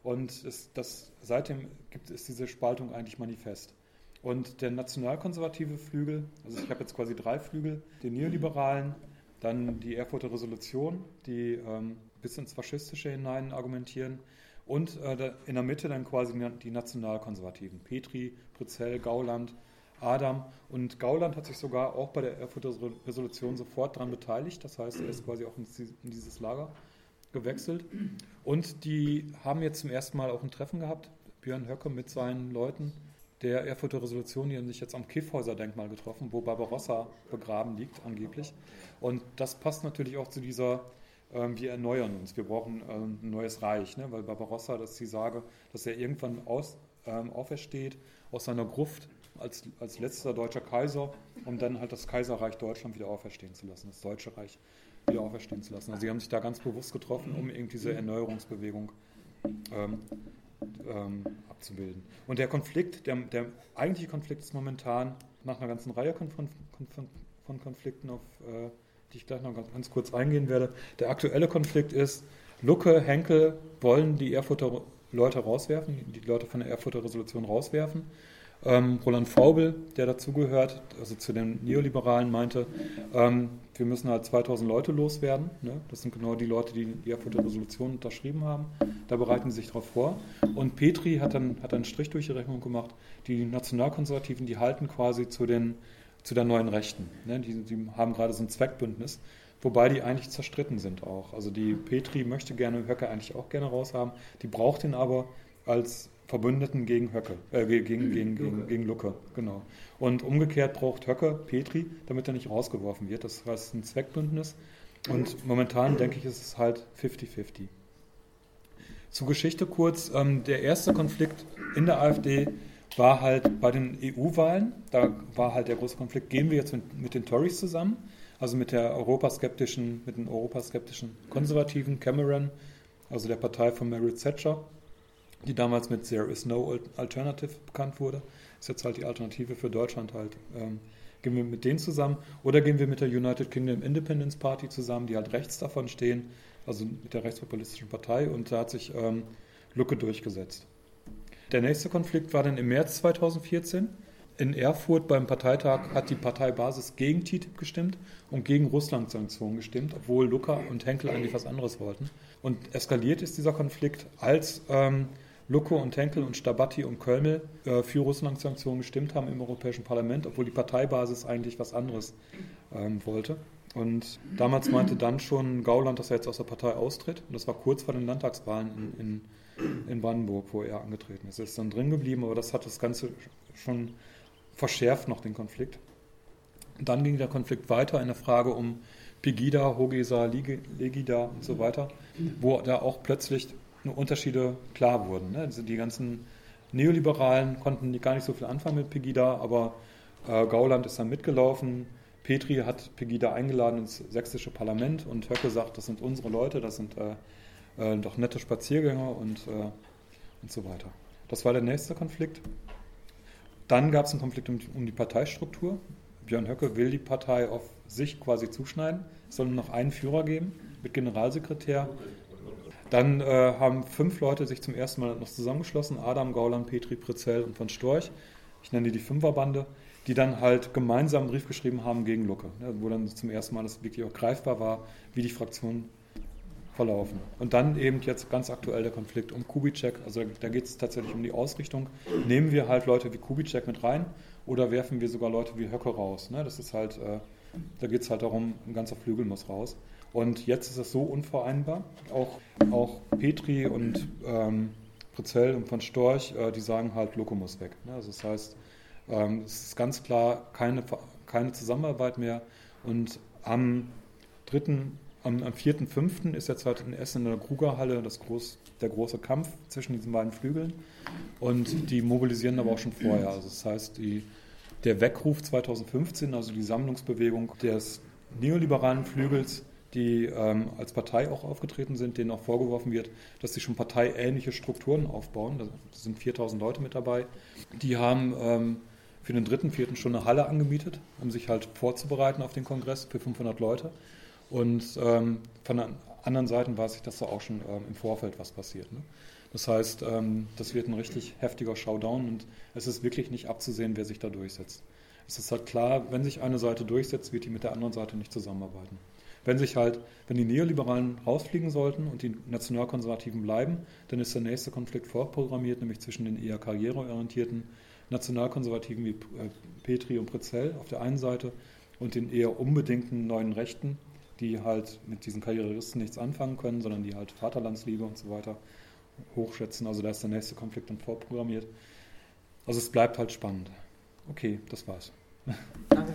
Und es, das, seitdem gibt es diese Spaltung eigentlich manifest. Und der nationalkonservative Flügel, also ich habe jetzt quasi drei Flügel, die Neoliberalen, dann die Erfurter Resolution, die ähm, bis ins Faschistische hinein argumentieren und äh, in der Mitte dann quasi die Nationalkonservativen, Petri, Prizell, Gauland, Adam. Und Gauland hat sich sogar auch bei der Erfurter Resolution sofort daran beteiligt, das heißt, er ist quasi auch in dieses Lager gewechselt. Und die haben jetzt zum ersten Mal auch ein Treffen gehabt, Björn Höcke mit seinen Leuten der Erfurter Resolution, die haben sich jetzt am Kiffhäuser-Denkmal getroffen, wo Barbarossa begraben liegt, angeblich. Und das passt natürlich auch zu dieser, wir erneuern uns, wir brauchen ähm, ein neues Reich, ne? weil Barbarossa, das ist die Sage, dass er irgendwann aus, ähm, aufersteht aus seiner Gruft als, als letzter deutscher Kaiser, um dann halt das Kaiserreich Deutschland wieder auferstehen zu lassen, das Deutsche Reich wieder auferstehen zu lassen. Also sie haben sich da ganz bewusst getroffen, um eben diese Erneuerungsbewegung ähm, ähm, abzubilden. Und der Konflikt, der, der, eigentliche Konflikt ist momentan nach einer ganzen Reihe von, von, von Konflikten, auf äh, die ich gleich noch ganz, kurz eingehen werde. Der aktuelle Konflikt ist, Lucke, Henkel wollen die Erfurter Leute rauswerfen, die Leute von der Erfurter Resolution rauswerfen. Ähm, Roland Faubel, der dazugehört, also zu den Neoliberalen, meinte, ähm, wir müssen halt 2000 Leute loswerden. Ne? Das sind genau die Leute, die die Erfurter Resolution unterschrieben haben. Da bereiten sie sich darauf vor. Und Petri hat dann hat einen Strich durch die Rechnung gemacht. Die Nationalkonservativen, die halten quasi zu, den, zu der neuen Rechten. Ne? Die, die haben gerade so ein Zweckbündnis. Wobei die eigentlich zerstritten sind auch. Also die Petri möchte gerne Höcke eigentlich auch gerne raushaben. Die braucht ihn aber als Verbündeten gegen Höcke, äh, gegen, gegen, gegen, gegen Lucke, genau. Und umgekehrt braucht Höcke Petri, damit er nicht rausgeworfen wird. Das heißt, ein Zweckbündnis. Und momentan denke ich, ist es halt 50-50. Zur Geschichte kurz. Ähm, der erste Konflikt in der AfD war halt bei den EU-Wahlen. Da war halt der große Konflikt, gehen wir jetzt mit, mit den Tories zusammen, also mit der europaskeptischen, mit den europaskeptischen Konservativen Cameron, also der Partei von Mary Thatcher die damals mit There is no alternative bekannt wurde. Ist jetzt halt die Alternative für Deutschland halt. Ähm, gehen wir mit denen zusammen oder gehen wir mit der United Kingdom Independence Party zusammen, die halt rechts davon stehen, also mit der rechtspopulistischen Partei und da hat sich ähm, Lucke durchgesetzt. Der nächste Konflikt war dann im März 2014. In Erfurt beim Parteitag hat die Parteibasis gegen TTIP gestimmt und gegen Russland-Sanktionen gestimmt, obwohl Lucke und Henkel eigentlich was anderes wollten. Und eskaliert ist dieser Konflikt, als ähm, Lucke und Henkel und Stabatti und Kölmel äh, für Russland-Sanktionen gestimmt haben im Europäischen Parlament, obwohl die Parteibasis eigentlich was anderes ähm, wollte. Und damals meinte dann schon Gauland, dass er jetzt aus der Partei austritt. Und das war kurz vor den Landtagswahlen in, in, in Brandenburg, wo er angetreten ist. Er ist dann drin geblieben, aber das hat das Ganze schon verschärft, noch den Konflikt. Dann ging der Konflikt weiter in der Frage um Pegida, Hogesa, Legida und so weiter, wo da auch plötzlich Unterschiede klar wurden. Ne? Also die ganzen Neoliberalen konnten gar nicht so viel anfangen mit Pegida, aber äh, Gauland ist dann mitgelaufen. Petri hat Pegida eingeladen ins sächsische Parlament und Höcke sagt, das sind unsere Leute, das sind äh, äh, doch nette Spaziergänger und, äh, und so weiter. Das war der nächste Konflikt. Dann gab es einen Konflikt um, um die Parteistruktur. Björn Höcke will die Partei auf sich quasi zuschneiden. Es soll nur noch einen Führer geben mit Generalsekretär. Dann äh, haben fünf Leute sich zum ersten Mal noch zusammengeschlossen: Adam, Gauland, Petri, Pritzell und von Storch. Ich nenne die Fünferbande, die dann halt gemeinsam einen Brief geschrieben haben gegen Lucke, ne, wo dann zum ersten Mal das wirklich auch greifbar war, wie die Fraktionen verlaufen. Und dann eben jetzt ganz aktuell der Konflikt um Kubitschek. Also da geht es tatsächlich um die Ausrichtung. Nehmen wir halt Leute wie Kubitschek mit rein oder werfen wir sogar Leute wie Höcke raus? Ne? Das ist halt, äh, da geht es halt darum, ein ganzer Flügel muss raus. Und jetzt ist es so unvereinbar. Auch, auch Petri und ähm, Prezell und von Storch, äh, die sagen halt, Loco muss weg. Ne? Also das heißt, ähm, es ist ganz klar keine, keine Zusammenarbeit mehr. Und am 3., am, am 4.5. ist jetzt halt in Essen in der Krugerhalle das groß, der große Kampf zwischen diesen beiden Flügeln. Und die mobilisieren aber auch schon vorher. Also das heißt, die, der Weckruf 2015, also die Sammlungsbewegung des neoliberalen Flügels, die ähm, als Partei auch aufgetreten sind, denen auch vorgeworfen wird, dass sie schon parteiähnliche Strukturen aufbauen. Da sind 4000 Leute mit dabei. Die haben ähm, für den dritten, vierten schon eine Halle angemietet, um sich halt vorzubereiten auf den Kongress für 500 Leute. Und ähm, von den anderen Seiten weiß ich, dass da auch schon ähm, im Vorfeld was passiert. Ne? Das heißt, ähm, das wird ein richtig heftiger Showdown und es ist wirklich nicht abzusehen, wer sich da durchsetzt. Es ist halt klar, wenn sich eine Seite durchsetzt, wird die mit der anderen Seite nicht zusammenarbeiten. Wenn sich halt, wenn die Neoliberalen rausfliegen sollten und die Nationalkonservativen bleiben, dann ist der nächste Konflikt vorprogrammiert, nämlich zwischen den eher karriereorientierten Nationalkonservativen wie äh, Petri und Prezell auf der einen Seite und den eher unbedingten neuen Rechten die halt mit diesen Karrieristen nichts anfangen können, sondern die halt Vaterlandsliebe und so weiter hochschätzen. Also da ist der nächste Konflikt dann vorprogrammiert. Also es bleibt halt spannend. Okay, das war's. Danke.